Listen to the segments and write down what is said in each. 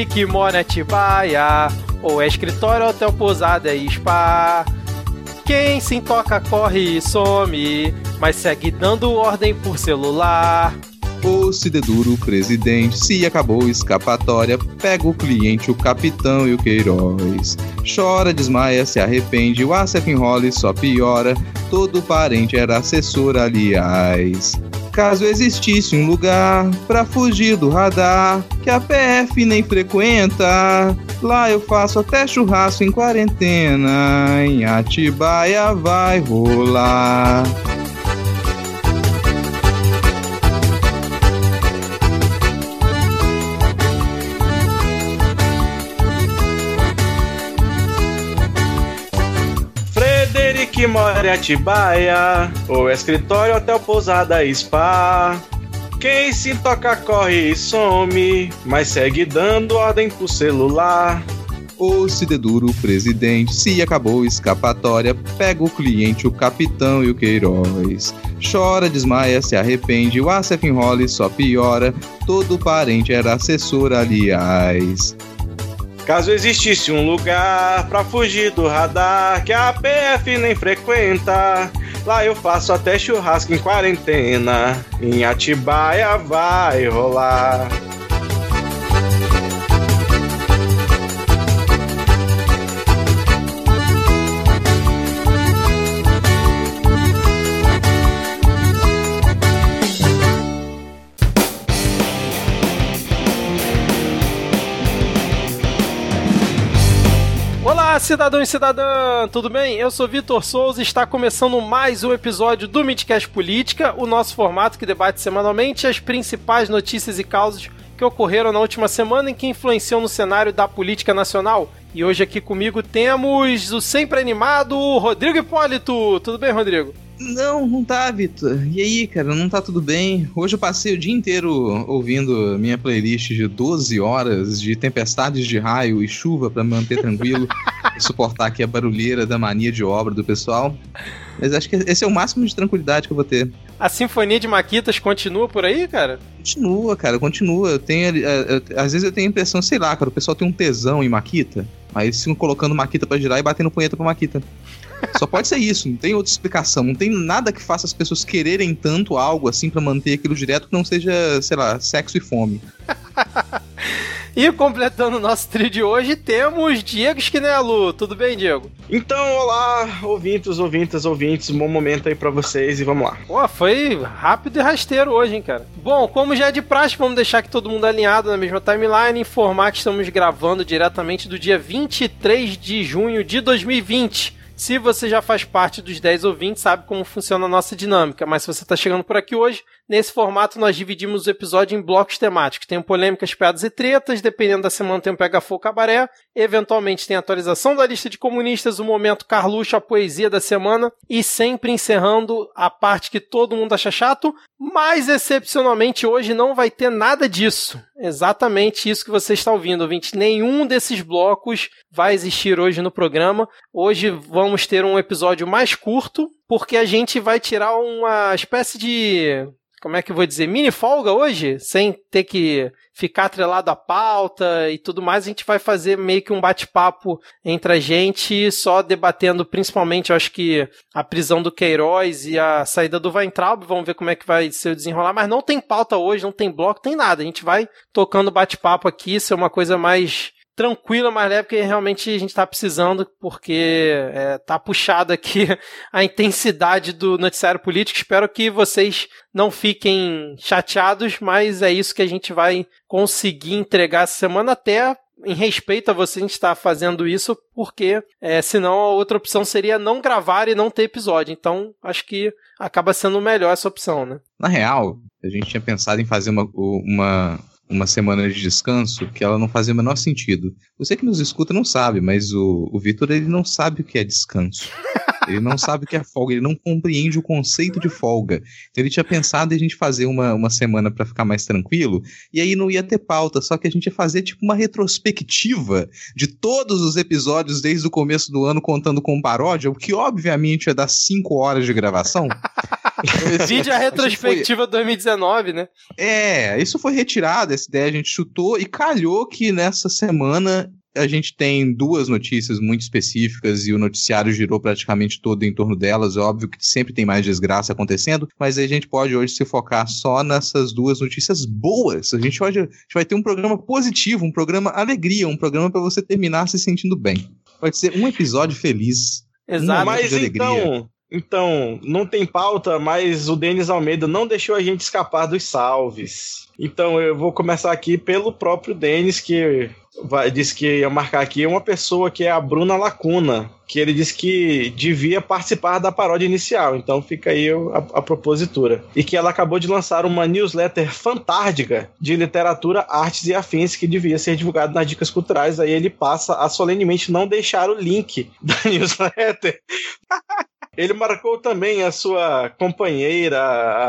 Frederic mora em Atibaia, ou é escritório, hotel, pousada e spa. Quem se toca corre e some, mas segue dando ordem por celular. O Cideduro, presidente, se acabou escapatória, pega o cliente, o capitão e o Queiroz. Chora, desmaia, se arrepende, o Acef enrola e só piora. Todo parente era assessor, aliás. Caso existisse um lugar pra fugir do radar, que a PF nem frequenta, lá eu faço até churrasco em quarentena. Em Atibaia vai rolar. Que mora em Atibaia, ou escritório, hotel, pousada, spa. Quem se toca corre e some, mas segue dando ordem pro celular. O Cideduro, presidente, se acabou escapatória, pega o cliente, o capitão e o Queiroz. Chora, desmaia, se arrepende, o Acef enrola e só piora. Todo parente era assessor, aliás. Caso existisse um lugar pra fugir do radar que a PF nem frequenta, lá eu faço até churrasco em quarentena. Em Atibaia vai rolar. Cidadão e cidadã, tudo bem? Eu sou Vitor Souza e está começando mais um episódio do Midcast Política, o nosso formato que debate semanalmente as principais notícias e causas que ocorreram na última semana e que influenciam no cenário da política nacional. E hoje aqui comigo temos o sempre animado Rodrigo Hipólito. Tudo bem, Rodrigo? Não, não tá, Vitor. E aí, cara, não tá tudo bem? Hoje eu passei o dia inteiro ouvindo minha playlist de 12 horas de tempestades de raio e chuva para manter tranquilo e suportar aqui a barulheira da mania de obra do pessoal. Mas acho que esse é o máximo de tranquilidade que eu vou ter. A Sinfonia de Maquitas continua por aí, cara? Continua, cara, continua. Eu tenho, às vezes eu tenho a impressão, sei lá, cara, o pessoal tem um tesão em Maquita, aí eles ficam colocando Maquita para girar e batendo punheta pra Maquita. Só pode ser isso, não tem outra explicação. Não tem nada que faça as pessoas quererem tanto algo assim para manter aquilo direto que não seja, sei lá, sexo e fome. E completando o nosso trio de hoje, temos Diego Esquinelo. Tudo bem, Diego? Então, olá, ouvintes, ouvintes, ouvintes. Um bom momento aí para vocês e vamos lá. Pô, foi rápido e rasteiro hoje, hein, cara. Bom, como já é de praxe, vamos deixar que todo mundo alinhado na mesma timeline, informar que estamos gravando diretamente do dia 23 de junho de 2020. Se você já faz parte dos 10 ouvintes, sabe como funciona a nossa dinâmica, mas se você está chegando por aqui hoje, nesse formato nós dividimos o episódio em blocos temáticos. Tem polêmicas, piadas e tretas, dependendo da semana tem um pega fogo cabaré, eventualmente tem atualização da lista de comunistas, o momento Carluxo, a poesia da semana, e sempre encerrando a parte que todo mundo acha chato, mas excepcionalmente hoje não vai ter nada disso. Exatamente isso que você está ouvindo, ouvinte. Nenhum desses blocos vai existir hoje no programa. Hoje vamos ter um episódio mais curto, porque a gente vai tirar uma espécie de. Como é que eu vou dizer? Mini folga hoje, sem ter que ficar atrelado à pauta e tudo mais. A gente vai fazer meio que um bate-papo entre a gente, só debatendo principalmente, acho que a prisão do Queiroz e a saída do Weintraub. Vamos ver como é que vai ser o desenrolar. Mas não tem pauta hoje, não tem bloco, tem nada. A gente vai tocando bate-papo aqui, ser uma coisa mais tranquila, mais leve, porque realmente a gente está precisando, porque é, tá puxado aqui a intensidade do noticiário político. Espero que vocês não fiquem chateados, mas é isso que a gente vai conseguir entregar essa semana até em respeito a você, a gente está fazendo isso porque é, senão a outra opção seria não gravar e não ter episódio. Então, acho que acaba sendo melhor essa opção, né? Na real, a gente tinha pensado em fazer uma, uma, uma semana de descanso que ela não fazia o menor sentido. Você que nos escuta não sabe, mas o, o Vitor ele não sabe o que é descanso. Ele não sabe o que é folga, ele não compreende o conceito de folga. Então ele tinha pensado em a gente fazer uma, uma semana para ficar mais tranquilo, e aí não ia ter pauta, só que a gente ia fazer tipo uma retrospectiva de todos os episódios desde o começo do ano, contando com paródia, o que obviamente ia dar cinco horas de gravação. Vídeo a retrospectiva foi... 2019, né? É, isso foi retirado, essa ideia a gente chutou e calhou que nessa semana a gente tem duas notícias muito específicas e o noticiário girou praticamente todo em torno delas. É óbvio que sempre tem mais desgraça acontecendo, mas a gente pode hoje se focar só nessas duas notícias boas. A gente, hoje, a gente vai ter um programa positivo, um programa alegria, um programa para você terminar se sentindo bem. Vai ser um episódio feliz. Exato. Um mas então, então, não tem pauta, mas o Denis Almeida não deixou a gente escapar dos salves. Então eu vou começar aqui pelo próprio Denis, que vai, disse que ia marcar aqui uma pessoa que é a Bruna Lacuna, que ele disse que devia participar da paródia inicial. Então fica aí a, a propositura. E que ela acabou de lançar uma newsletter fantástica de literatura, artes e afins que devia ser divulgado nas dicas culturais. Aí ele passa a solenemente não deixar o link da newsletter. Ele marcou também a sua companheira,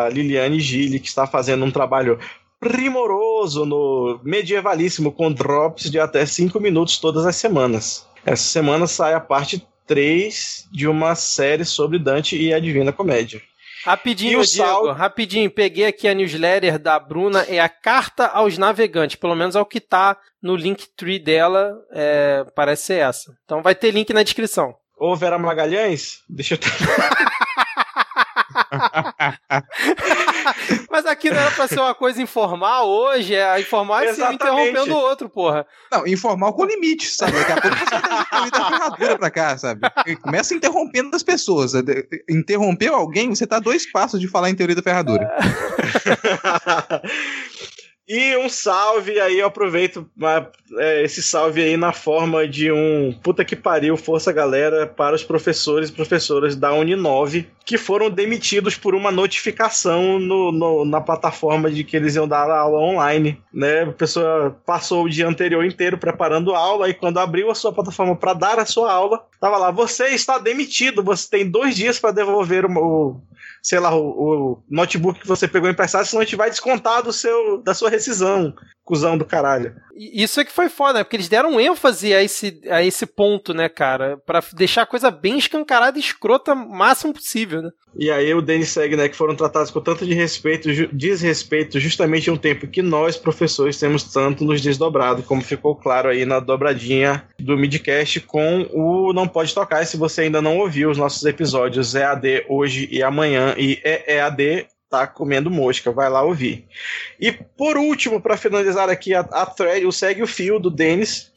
a Liliane Gille, que está fazendo um trabalho primoroso no medievalíssimo, com drops de até 5 minutos todas as semanas. Essa semana sai a parte 3 de uma série sobre Dante e a Divina Comédia. Rapidinho, Diego, sal... rapidinho, peguei aqui a newsletter da Bruna, é a carta aos navegantes, pelo menos é o que tá no link tree dela, é, parece ser essa. Então vai ter link na descrição. Ô Vera Magalhães, deixa eu... Mas aqui não era pra ser uma coisa informal hoje, é informal é se interrompendo o outro, porra. Não, informal com limite, sabe? Daqui a pouco você tá da ferradura pra cá, sabe? Começa interrompendo as pessoas. Interrompeu alguém, você tá dois passos de falar em teoria da ferradura. E um salve aí, eu aproveito é, esse salve aí na forma de um puta que pariu, força galera, para os professores e professoras da Uninove que foram demitidos por uma notificação no, no, na plataforma de que eles iam dar aula online. Né? A pessoa passou o dia anterior inteiro preparando aula e quando abriu a sua plataforma para dar a sua aula, tava lá: você está demitido, você tem dois dias para devolver o sei lá, o, o, notebook que você pegou emprestado, senão a gente vai descontar do seu, da sua rescisão, cuzão do caralho. Isso é que foi foda, né? Porque eles deram ênfase a esse, a esse ponto, né, cara? para deixar a coisa bem escancarada e escrota o máximo possível, né? E aí o Denis segue, né, que foram tratados com tanto de respeito, desrespeito, justamente em um tempo que nós, professores, temos tanto nos desdobrado, como ficou claro aí na dobradinha do midcast com o Não Pode Tocar. E se você ainda não ouviu os nossos episódios EAD hoje e amanhã e EAD tá comendo mosca, vai lá ouvir. E por último, para finalizar aqui a, a thread, o segue o fio do Denis.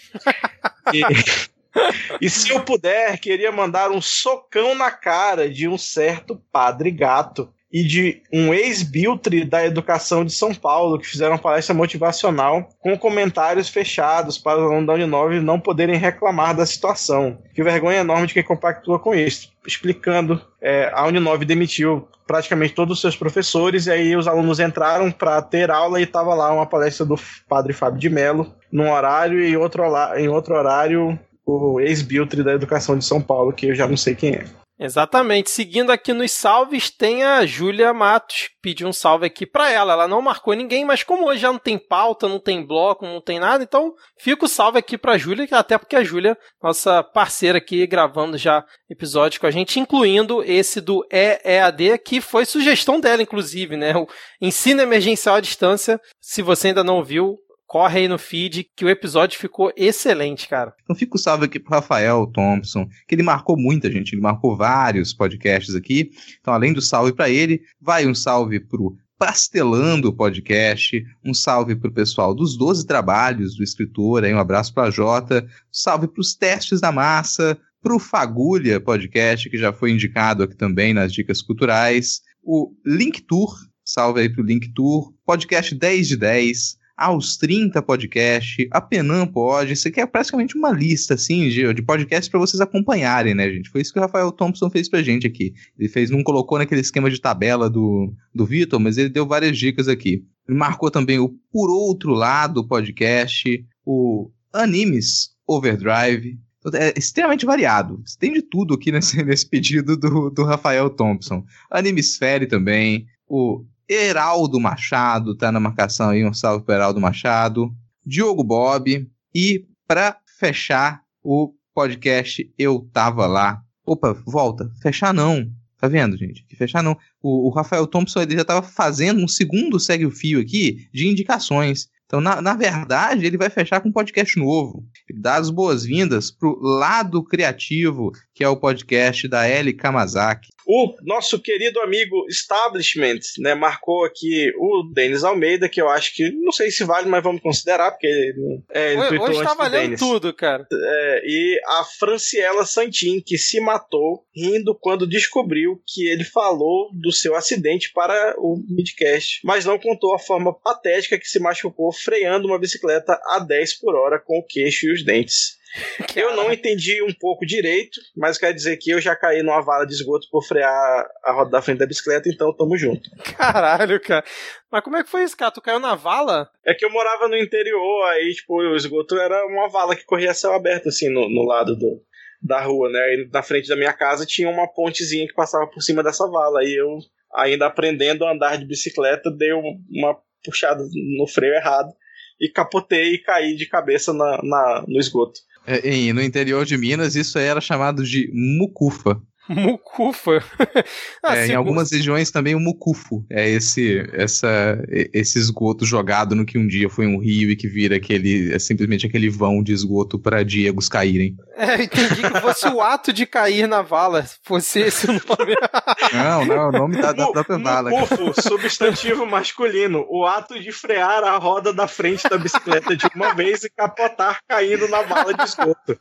e, e se eu puder, queria mandar um socão na cara de um certo padre gato e de um ex-biltre da educação de São Paulo, que fizeram uma palestra motivacional com comentários fechados para os alunos da Uninove não poderem reclamar da situação. Que vergonha enorme de quem compactua com isso. Explicando, é, a Uninove demitiu praticamente todos os seus professores, e aí os alunos entraram para ter aula e estava lá uma palestra do padre Fábio de Mello, num horário, e em outro, em outro horário o ex-biltre da educação de São Paulo, que eu já não sei quem é. Exatamente. Seguindo aqui nos salves, tem a Júlia Matos. Pediu um salve aqui para ela. Ela não marcou ninguém, mas como hoje já não tem pauta, não tem bloco, não tem nada, então fica o salve aqui pra Júlia, até porque a Júlia, nossa parceira aqui, gravando já episódios com a gente, incluindo esse do EEAD, que foi sugestão dela, inclusive, né? O ensino emergencial à distância. Se você ainda não viu, corre aí no feed que o episódio ficou excelente, cara. Então fica o salve aqui pro Rafael Thompson, que ele marcou muita gente, ele marcou vários podcasts aqui. Então, além do salve para ele, vai um salve pro Pastelando o podcast, um salve pro pessoal dos 12 trabalhos do escritor, aí um abraço pra Jota, salve pros testes da massa, pro Fagulha podcast, que já foi indicado aqui também nas dicas culturais, o Link Tour, salve aí pro Link Tour, podcast 10 de 10, aos 30 podcast, a Penam pode, isso aqui é praticamente uma lista, assim, de, de podcasts para vocês acompanharem, né, gente? Foi isso que o Rafael Thompson fez pra gente aqui. Ele fez, não colocou naquele esquema de tabela do, do Vitor, mas ele deu várias dicas aqui. Ele marcou também o Por Outro Lado podcast, o Animes Overdrive, é extremamente variado. Tem de tudo aqui nesse, nesse pedido do, do Rafael Thompson. Animesfere também, o Heraldo Machado tá na marcação aí, um salve para Heraldo Machado. Diogo Bob. E para fechar o podcast Eu Tava Lá. Opa, volta. Fechar não. Tá vendo, gente? Que fechar não. O, o Rafael Thompson ele já estava fazendo um segundo segue o fio aqui de indicações. Então, na, na verdade, ele vai fechar com um podcast novo. Ele dá as boas-vindas pro lado criativo, que é o podcast da Ellie Kamazaki. O nosso querido amigo Establishment, né, marcou aqui o Denis Almeida, que eu acho que, não sei se vale, mas vamos considerar, porque é, ele hoje, hoje tá valendo tudo, cara. É, e a Franciela Santin, que se matou rindo quando descobriu que ele falou do seu acidente para o midcast, mas não contou a forma patética que se machucou freando uma bicicleta a 10 por hora com o queixo e os dentes. Eu não entendi um pouco direito, mas quer dizer que eu já caí numa vala de esgoto por frear a roda da frente da bicicleta, então tamo junto. Caralho, cara. Mas como é que foi isso, cara? Tu caiu na vala? É que eu morava no interior, aí, tipo, o esgoto era uma vala que corria céu aberto, assim, no, no lado do, da rua, né? E na frente da minha casa tinha uma pontezinha que passava por cima dessa vala. E eu, ainda aprendendo a andar de bicicleta, dei uma puxada no freio errado e capotei e caí de cabeça na, na no esgoto. É, no interior de Minas, isso era chamado de mucufa. Mucufa. ah, é, em algumas regiões também o mucufo. É esse, essa, esse esgoto jogado no que um dia foi um rio e que vira aquele, é simplesmente aquele vão de esgoto para Diegos caírem. É, entendi que fosse o ato de cair na vala, fosse esse o nome. não, não, o nome da, da própria vala. Mucufo, substantivo masculino. O ato de frear a roda da frente da bicicleta de uma vez e capotar caindo na vala de esgoto.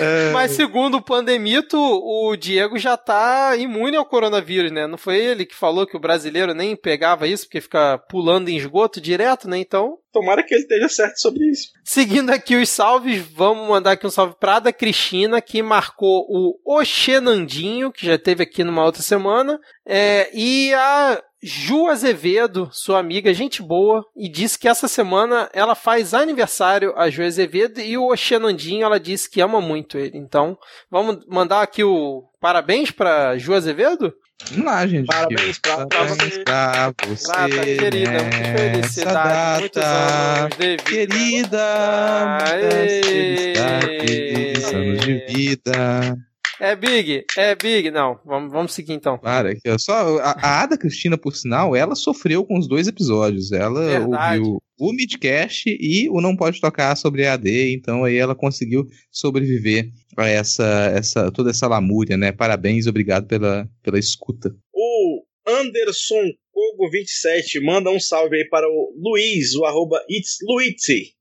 É... Mas segundo o Pandemito, o Diego já tá imune ao coronavírus, né? Não foi ele que falou que o brasileiro nem pegava isso porque fica pulando em esgoto direto, né? Então. Tomara que ele esteja certo sobre isso. Seguindo aqui os salves, vamos mandar aqui um salve para a Cristina, que marcou o Oxenandinho, que já teve aqui numa outra semana, é, e a Ju Azevedo, sua amiga, gente boa, e disse que essa semana ela faz aniversário a Ju Azevedo e o Xenandinho ela disse que ama muito ele. Então, vamos mandar aqui o parabéns para Ju Azevedo? Vamos lá, gente. Parabéns pra, parabéns pra você. Pra você querida, muitas felicidades. Muitos anos de vida. Querida, muitos anos de vida. É Big, é Big. Não, vamos, vamos seguir então. Para, aqui, ó. Só, a, a Ada Cristina, por sinal, ela sofreu com os dois episódios. Ela Verdade. ouviu o Midcast e o Não Pode Tocar sobre AD, então aí ela conseguiu sobreviver a essa, essa toda essa lamúria, né? Parabéns, obrigado pela, pela escuta. O Anderson Kogo27 manda um salve aí para o Luiz, o arroba It's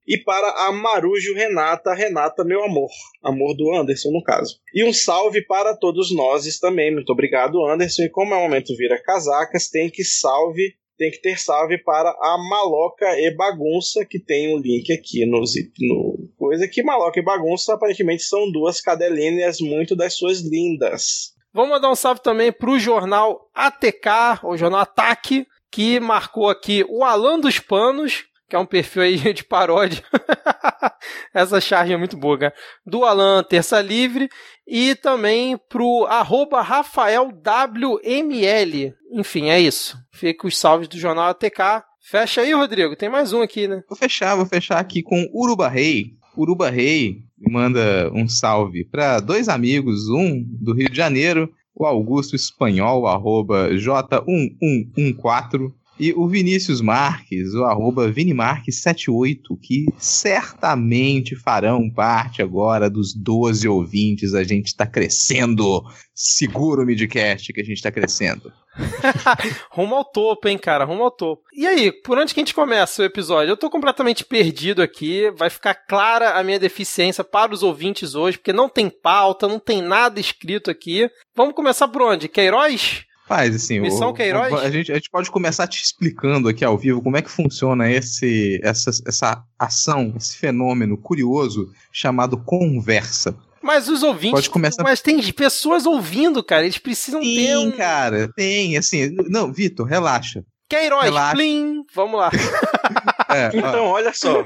E para a Marujo Renata, Renata, meu amor. Amor do Anderson, no caso. E um salve para todos nós também. Muito obrigado, Anderson. E como é o momento vira casacas, tem que salve tem que ter salve para a Maloca e Bagunça, que tem um link aqui no, no coisa que Maloca e Bagunça aparentemente são duas cadelinhas muito das suas lindas. Vamos mandar um salve também para o jornal ATK, o jornal Ataque, que marcou aqui o Alan dos Panos, que é um perfil aí de paródia. Essa charge é muito boa, cara. Do Alan Terça Livre e também pro arroba RafaelWML. Enfim, é isso. Fica os salves do jornal ATK. Fecha aí, Rodrigo. Tem mais um aqui, né? Vou fechar, vou fechar aqui com Uruba Rei. Uruba Rei manda um salve para dois amigos, um do Rio de Janeiro, o Augusto Espanhol, arroba J1114, e o Vinícius Marques, o arroba Vinimarques78, que certamente farão parte agora dos 12 ouvintes. A gente está crescendo. Seguro o midcast que a gente está crescendo. rumo ao topo, hein, cara? Rumo ao topo. E aí, por onde que a gente começa o episódio? Eu tô completamente perdido aqui. Vai ficar clara a minha deficiência para os ouvintes hoje, porque não tem pauta, não tem nada escrito aqui. Vamos começar por onde? Queiroz? Faz, assim. Missão o, Queiroz? a, gente, a gente pode começar te explicando aqui ao vivo como é que funciona esse, essa, essa ação, esse fenômeno curioso chamado conversa. Mas os ouvintes. Pode começar... Mas tem pessoas ouvindo, cara. Eles precisam tem, ter. Tem, um... cara. Tem, assim. Não, Vitor, relaxa. Queiroz, relaxa. plim. Vamos lá. É, então, olha só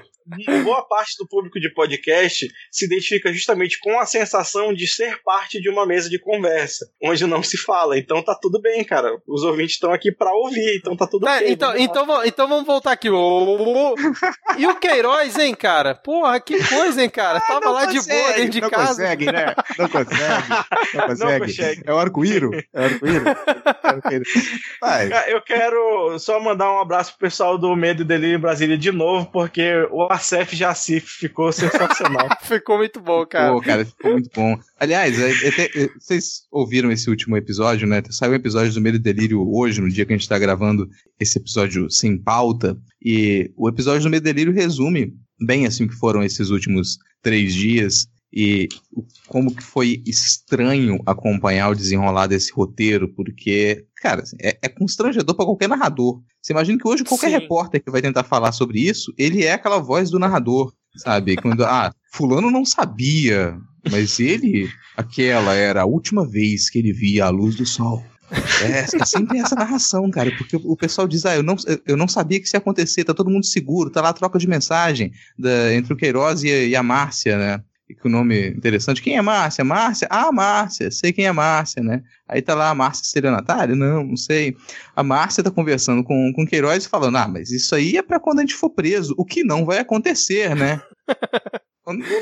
boa parte do público de podcast se identifica justamente com a sensação de ser parte de uma mesa de conversa, onde não se fala. Então tá tudo bem, cara. Os ouvintes estão aqui para ouvir, então tá tudo tá, bem. Então, então, então vamos voltar aqui. E o Queiroz, hein, cara? Porra, que coisa, hein, cara? Tava lá consegue, de boa dentro de não casa. Consegue, né? Não consegue. Não consegue. Não consegue. É o arco-íro? É o arco-íro? É eu quero só mandar um abraço pro pessoal do Medo e Delírio Brasília de novo, porque o Acef Jacif ficou sensacional. ficou muito bom, cara. Pô, cara, ficou muito bom. Aliás, é, é, é, vocês ouviram esse último episódio, né? Saiu um episódio do Medo e Delírio hoje, no dia que a gente tá gravando esse episódio sem pauta. E o episódio do Medo e Delírio resume bem assim que foram esses últimos três dias e como que foi estranho acompanhar o desenrolar desse roteiro, porque, cara, assim, é, é constrangedor para qualquer narrador. Você imagina que hoje qualquer Sim. repórter que vai tentar falar sobre isso, ele é aquela voz do narrador, sabe? Quando, ah, fulano não sabia, mas ele, aquela era a última vez que ele via a luz do sol. É, é sempre essa narração, cara, porque o pessoal diz, ah, eu não, eu não sabia que isso ia acontecer, tá todo mundo seguro, tá lá a troca de mensagem da, entre o Queiroz e, e a Márcia, né? Que o nome interessante. Quem é Márcia? Márcia? Ah, Márcia, sei quem é Márcia, né? Aí tá lá a Márcia estelionatária? Não, não sei. A Márcia tá conversando com, com Queiroz e falando: ah, mas isso aí é para quando a gente for preso, o que não vai acontecer, né?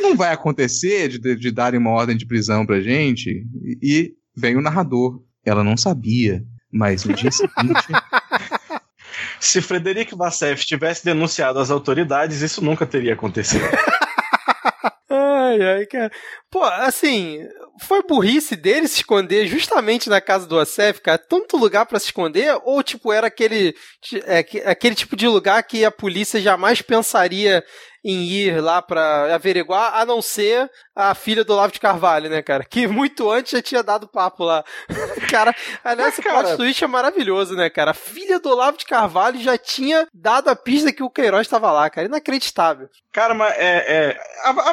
não vai acontecer de, de darem uma ordem de prisão pra gente. E vem o narrador. Ela não sabia, mas no dia seguinte. Se Frederico Vassef tivesse denunciado as autoridades, isso nunca teria acontecido. Ai, ai, cara. Pô, assim, foi burrice dele se esconder justamente na casa do Acef, cara? Tanto lugar para se esconder? Ou, tipo, era aquele, é, aquele tipo de lugar que a polícia jamais pensaria em ir lá para averiguar, a não ser a filha do Olavo de Carvalho, né, cara? Que muito antes já tinha dado papo lá. cara, aliás, esse cara... plot twist é maravilhoso, né, cara? A filha do Olavo de Carvalho já tinha dado a pista que o Queiroz estava lá, cara. Inacreditável. Cara, mas é, é.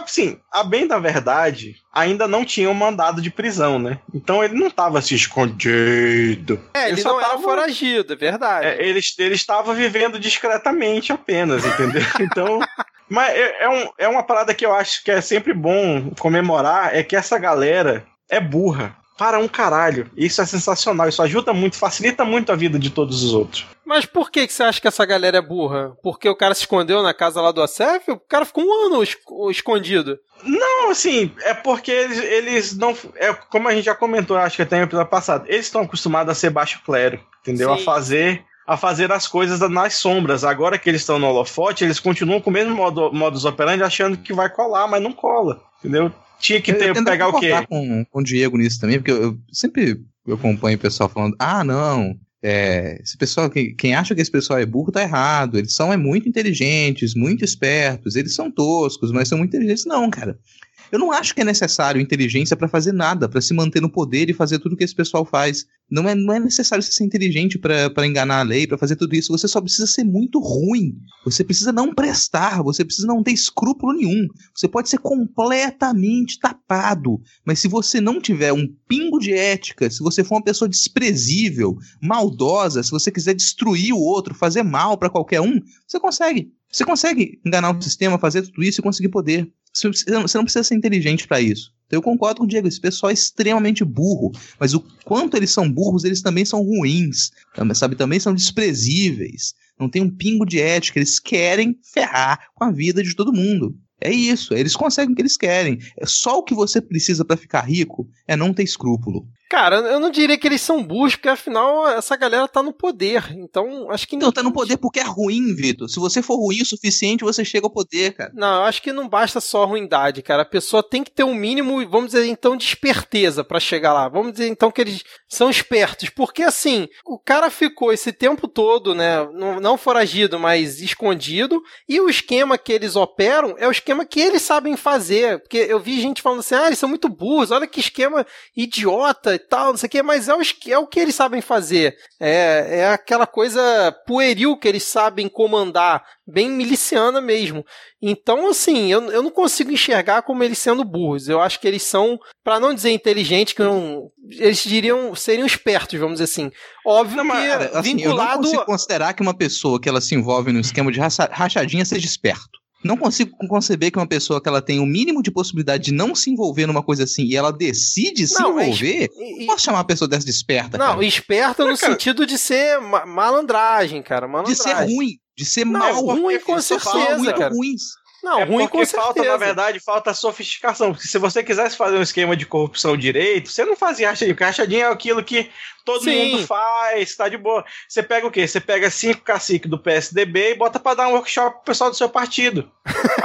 Assim, a bem da verdade, ainda não tinha um mandado de prisão, né? Então ele não estava se escondido. É, ele, ele não tava... era foragido, é verdade. É, ele, ele estava vivendo discretamente apenas, entendeu? Então. Mas é, é, um, é uma parada que eu acho que é sempre bom comemorar, é que essa galera é burra para um caralho. Isso é sensacional, isso ajuda muito, facilita muito a vida de todos os outros. Mas por que, que você acha que essa galera é burra? Porque o cara se escondeu na casa lá do Acef? O cara ficou um ano escondido. Não, assim, é porque eles, eles não. É, como a gente já comentou, acho que até no episódio passado, eles estão acostumados a ser baixo clero, entendeu? Sim. A fazer a fazer as coisas nas sombras. Agora que eles estão no holofote, eles continuam com o mesmo modo, modus operandi, achando que vai colar, mas não cola. Entendeu? Tinha que ter, eu pegar o quê? Com, com o Diego nisso também, porque eu, eu sempre eu acompanho o pessoal falando: ah, não, é, esse pessoal, quem, quem, acha que esse pessoal é burro tá errado. Eles são é, muito inteligentes, muito espertos, eles são toscos, mas são muito inteligentes. Não, cara. Eu não acho que é necessário inteligência para fazer nada, para se manter no poder e fazer tudo que esse pessoal faz. Não é, não é necessário você ser inteligente para enganar a lei, para fazer tudo isso. Você só precisa ser muito ruim. Você precisa não prestar, você precisa não ter escrúpulo nenhum. Você pode ser completamente tapado, mas se você não tiver um pingo de ética, se você for uma pessoa desprezível, maldosa, se você quiser destruir o outro, fazer mal para qualquer um, você consegue. Você consegue enganar o sistema, fazer tudo isso e conseguir poder. Você não precisa ser inteligente para isso. Então eu concordo com o Diego, esse pessoal é extremamente burro, mas o quanto eles são burros, eles também são ruins, sabe? Também são desprezíveis. Não tem um pingo de ética, eles querem ferrar com a vida de todo mundo. É isso, eles conseguem o que eles querem. É só o que você precisa para ficar rico é não ter escrúpulo. Cara, eu não diria que eles são burros, porque afinal essa galera tá no poder. Então, acho que. Não, tá no poder porque é ruim, Vitor. Se você for ruim o suficiente, você chega ao poder, cara. Não, eu acho que não basta só ruindade, cara. A pessoa tem que ter um mínimo, vamos dizer então, de esperteza para chegar lá. Vamos dizer então que eles são espertos. Porque assim, o cara ficou esse tempo todo, né? Não foragido, mas escondido. E o esquema que eles operam é o esquema que eles sabem fazer. Porque eu vi gente falando assim, ah, eles são muito burros, olha que esquema idiota tal, não sei o que, mas é o, é o que eles sabem fazer. É, é aquela coisa pueril que eles sabem comandar, bem miliciana mesmo. Então, assim, eu, eu não consigo enxergar como eles sendo burros. Eu acho que eles são, para não dizer inteligentes, que não, eles diriam, seriam espertos, vamos dizer assim. Óbvio não, mas, que assim, vinculado... Eu não consigo considerar que uma pessoa que ela se envolve no esquema de rachadinha seja esperto não consigo conceber que uma pessoa que ela tem o mínimo de possibilidade de não se envolver numa coisa assim e ela decide se não, envolver, é, posso chamar uma pessoa dessa de esperta, Não, cara. esperta no cara, sentido de ser malandragem, cara, malandragem. De ser ruim, de ser não, mal. ruim com certeza, muito ruins. Não, é ruim porque com falta, certeza. na verdade, falta sofisticação. Porque se você quisesse fazer um esquema de corrupção direito, você não fazia rachadinha, porque rachadinha é aquilo que todo Sim. mundo faz, tá de boa. Você pega o quê? Você pega cinco caciques do PSDB e bota pra dar um workshop pro pessoal do seu partido.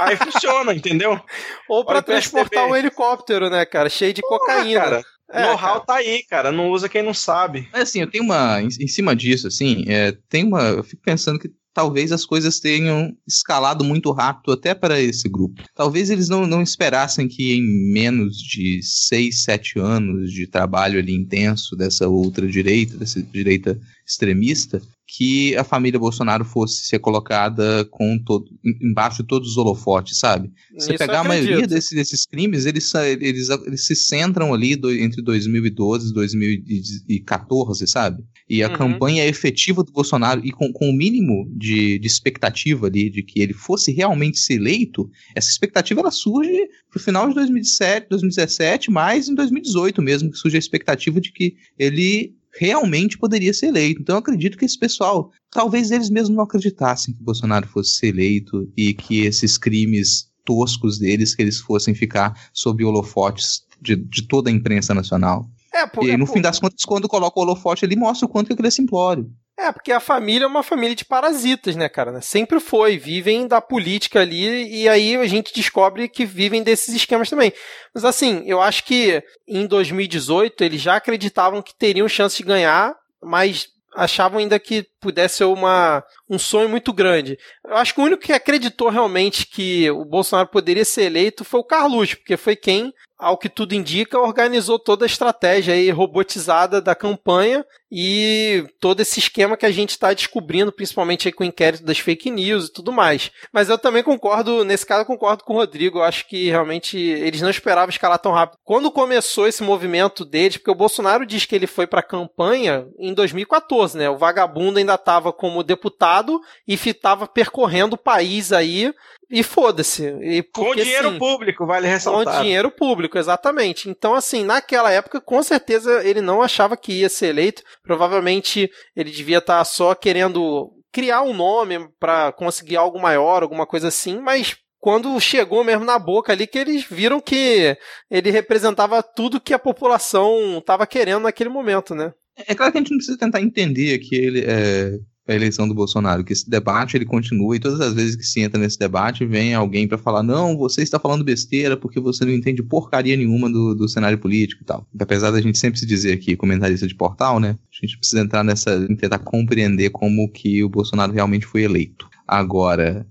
Aí funciona, entendeu? Ou o transportar PSDB. um helicóptero, né, cara? Cheio de cocaína. Cara, É, know-how tá aí, cara. Não usa quem não sabe. Mas assim, eu tenho uma. Em, em cima disso, assim, é, tem uma. Eu fico pensando que talvez as coisas tenham escalado muito rápido até para esse grupo. Talvez eles não, não esperassem que em menos de seis, sete anos de trabalho ali intenso dessa outra direita, dessa direita extremista, que a família Bolsonaro fosse ser colocada com todo, em- embaixo de todos os holofotes, sabe? Você Isso pegar a maioria acredito. desses, crimes, eles, eles, eles se centram ali do- entre 2012 e 2014, sabe? E a Uhum. campanha efetiva do Bolsonaro, e com, com o mínimo de, de expectativa ali de que ele fosse realmente ser eleito, essa expectativa ela surge pro final de 2017, 2017, mais em 2018 mesmo, que surge a expectativa de que ele realmente poderia ser eleito. Então eu acredito que esse pessoal, talvez eles mesmos não acreditassem que o Bolsonaro fosse ser eleito e que esses crimes toscos deles, que eles fossem ficar sob holofotes de, de toda a imprensa nacional. É, por, e é aí, no por- fim das contas, quando coloca o holofote, ele mostra o quanto que aquilo é simplório. É, porque a família é uma família de parasitas, né, cara? Sempre foi. Vivem da política ali e aí a gente descobre que vivem desses esquemas também. Mas assim, eu acho que em 2018 eles já acreditavam que teriam chance de ganhar, mas achavam ainda que pudesse ser uma, um sonho muito grande. Eu acho que o único que acreditou realmente que o Bolsonaro poderia ser eleito foi o Carluxo, porque foi quem, ao que tudo indica, organizou toda a estratégia aí robotizada da campanha e todo esse esquema que a gente está descobrindo, principalmente aí com o inquérito das fake news e tudo mais. Mas eu também concordo, nesse caso concordo com o Rodrigo, eu acho que realmente eles não esperavam escalar tão rápido. Quando começou esse movimento deles, porque o Bolsonaro diz que ele foi para a campanha em 2014, né? O vagabundo ainda estava como deputado e estava percorrendo o país aí e foda-se. Com dinheiro assim, público, vale com ressaltar. dinheiro público, exatamente. Então, assim, naquela época, com certeza ele não achava que ia ser eleito. Provavelmente ele devia estar só querendo criar um nome para conseguir algo maior, alguma coisa assim, mas quando chegou mesmo na boca ali que eles viram que ele representava tudo que a população estava querendo naquele momento, né? É claro que a gente não precisa tentar entender que ele é a eleição do Bolsonaro, que esse debate ele continua e todas as vezes que se entra nesse debate vem alguém para falar não, você está falando besteira porque você não entende porcaria nenhuma do, do cenário político e tal. Apesar da gente sempre se dizer aqui, comentarista de portal, né? A gente precisa entrar nessa, tentar compreender como que o Bolsonaro realmente foi eleito. Agora,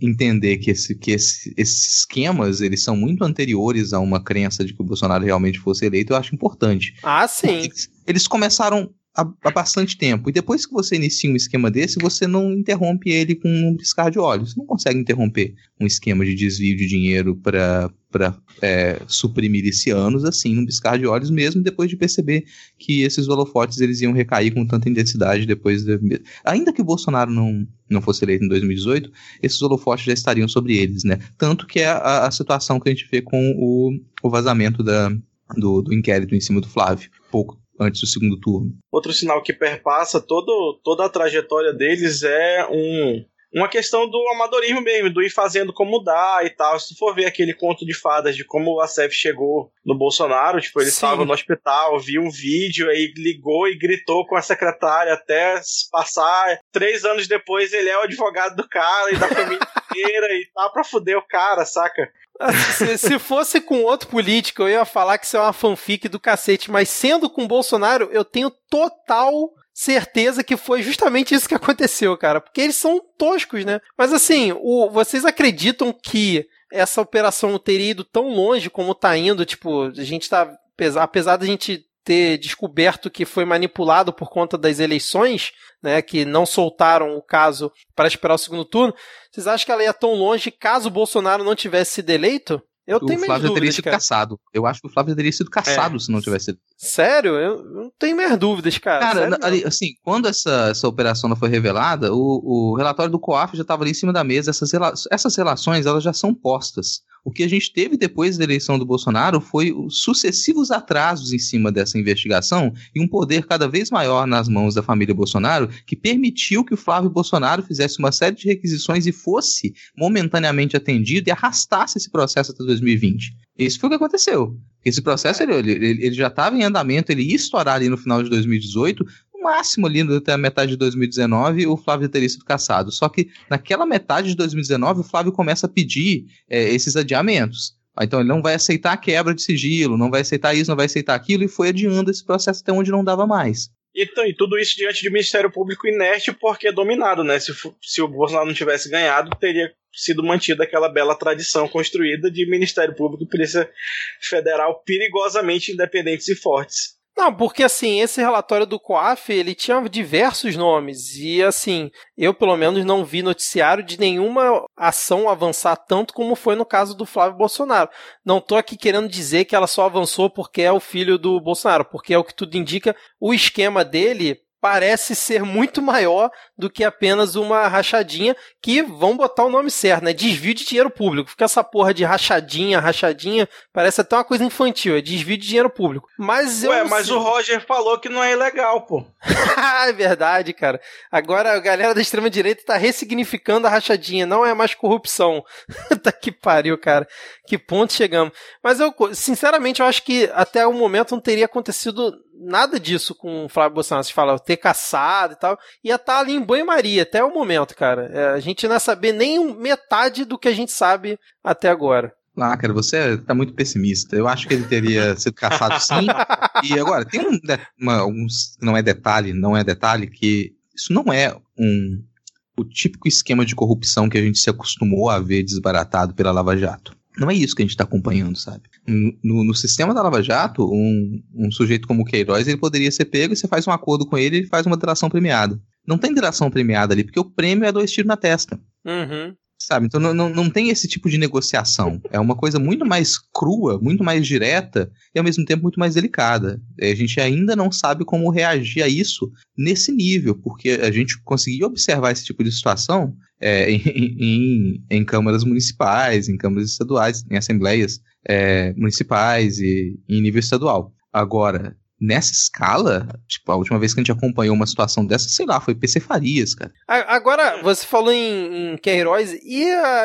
entender que, esse, que esse- esses esquemas eles são muito anteriores a uma crença de que o Bolsonaro realmente fosse eleito, eu acho importante. Ah, sim. Eles, eles começaram há, há bastante tempo. E depois que você inicia um esquema desse, você não interrompe ele com um piscar de olhos. Não consegue interromper um esquema de desvio de dinheiro para é, suprir milicianos assim, num piscar de olhos, mesmo depois de perceber que esses holofotes eles iam recair com tanta intensidade depois. Da... Ainda que o Bolsonaro não, não fosse eleito em 2018, esses holofotes já estariam sobre eles, né? Tanto que é a, a situação que a gente vê com o, o vazamento da, do, do inquérito em cima do Flávio, pouco antes do segundo turno. Outro sinal que perpassa todo, toda a trajetória deles é um, uma questão do amadorismo mesmo, do ir fazendo como dá e tal. Se tu for ver aquele conto de fadas de como a SEF chegou no Bolsonaro, tipo, ele estava no hospital, viu um vídeo, aí ligou e gritou com a secretária até passar. Três anos depois ele é o advogado do cara e da família inteira e tá pra fuder o cara, saca? Se, se fosse com outro político, eu ia falar que isso é uma fanfic do cacete, mas sendo com Bolsonaro, eu tenho total certeza que foi justamente isso que aconteceu, cara. Porque eles são toscos, né? Mas assim, o, vocês acreditam que essa operação teria ido tão longe como tá indo? Tipo, a gente tá. Apesar da gente ter descoberto que foi manipulado por conta das eleições, né, que não soltaram o caso para esperar o segundo turno, vocês acham que ela ia tão longe caso o Bolsonaro não tivesse sido eleito? Eu o tenho minhas Flávio teria dúvidas, sido cara. caçado. Eu acho que o Flávio teria sido caçado se não tivesse sido. Sério? Eu não tenho mais dúvidas, cara. Cara, ali, assim, quando essa, essa operação não foi revelada, o, o relatório do COAF já estava ali em cima da mesa. Essas, rela essas relações, elas já são postas. O que a gente teve depois da eleição do Bolsonaro foi sucessivos atrasos em cima dessa investigação e um poder cada vez maior nas mãos da família Bolsonaro que permitiu que o Flávio Bolsonaro fizesse uma série de requisições e fosse momentaneamente atendido e arrastasse esse processo até 2020. Isso foi o que aconteceu. Esse processo ele, ele, ele já estava em andamento, ele ia estourar ali no final de 2018, máximo ali até a metade de 2019 o Flávio teria sido caçado. Só que naquela metade de 2019 o Flávio começa a pedir é, esses adiamentos. Então ele não vai aceitar a quebra de sigilo, não vai aceitar isso, não vai aceitar aquilo, e foi adiando esse processo até onde não dava mais. E, e tudo isso diante de Ministério Público inerte porque é dominado, né? Se, se o Bolsonaro não tivesse ganhado, teria sido mantida aquela bela tradição construída de Ministério Público e Polícia Federal perigosamente independentes e fortes. Não, porque assim, esse relatório do COAF, ele tinha diversos nomes e assim, eu pelo menos não vi noticiário de nenhuma ação avançar tanto como foi no caso do Flávio Bolsonaro. Não tô aqui querendo dizer que ela só avançou porque é o filho do Bolsonaro, porque é o que tudo indica, o esquema dele parece ser muito maior do que apenas uma rachadinha que vão botar o nome certo, né? Desvio de dinheiro público. Fica essa porra de rachadinha, rachadinha, parece até uma coisa infantil, é desvio de dinheiro público. Mas Ué, mas sei. o Roger falou que não é ilegal, pô. é verdade, cara. Agora a galera da extrema direita tá ressignificando a rachadinha, não é mais corrupção. tá que pariu, cara. Que ponto chegamos. Mas eu, sinceramente, eu acho que até o momento não teria acontecido nada disso com o Flávio Bolsonaro. Se fala ter caçado e tal, ia estar tá ali em banho-maria até o momento, cara. É, a gente não ia saber nem metade do que a gente sabe até agora. Ah, cara, você tá muito pessimista. Eu acho que ele teria sido caçado sim. E agora, tem um, uma, uns, não é detalhe, não é detalhe, que isso não é um o típico esquema de corrupção que a gente se acostumou a ver desbaratado pela Lava Jato. Não é isso que a gente está acompanhando, sabe? No, no, sistema da Lava Jato, um, um sujeito como o Queiroz, ele poderia ser pego e você faz um acordo com ele e faz uma delação premiada. Não tem delação premiada ali, porque o prêmio é dois tiros na testa. Uhum. Sabe? Então não, não, não tem esse tipo de negociação. É uma coisa muito mais crua, muito mais direta e ao mesmo tempo muito mais delicada. A gente ainda não sabe como reagir a isso nesse nível, porque a gente conseguiu observar esse tipo de situação é, em, em, em, câmaras municipais, em câmaras estaduais, em assembleias é, municipais e em nível estadual. Agora, nessa escala, tipo, a última vez que a gente acompanhou uma situação dessa, sei lá, foi PC Farias, cara. Agora, você falou em, em Queiroz e a,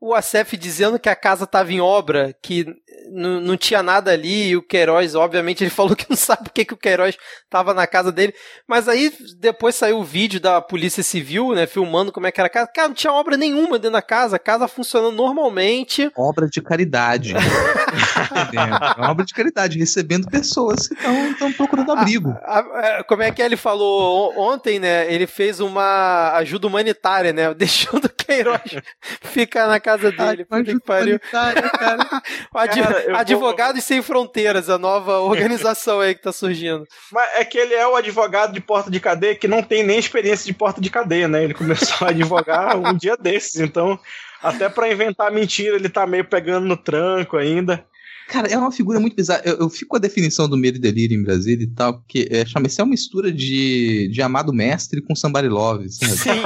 o Acef dizendo que a casa estava em obra, que não tinha nada ali, e o Queiroz, obviamente, ele falou que não sabe o que, que o Queiroz estava na casa dele, mas aí depois saiu o vídeo da Polícia Civil, né, filmando como é que era a casa. Cara, não tinha obra nenhuma dentro da casa, a casa funcionando normalmente. Obra de caridade. é obra de caridade, recebendo pessoas que estão procurando abrigo. A, a, a, como é que ele falou ontem, né, ele fez uma ajuda humanitária, né, deixando o Queiroz ficar na casa dele. Ai, que pariu. Cara. cara, Advogados vou... Sem Fronteiras, a nova organização aí que tá surgindo. Mas é que ele é o advogado de porta de cadeia que não tem nem experiência de porta de cadeia, né? Ele começou a advogar um dia desses, então até para inventar mentira ele tá meio pegando no tranco ainda. Cara, é uma figura muito bizarra. Eu, eu, fico com a definição do medo e delírio em Brasília e tal, porque é, chama isso é uma mistura de, de Amado Mestre com Somebody Love. Sabe? Sim.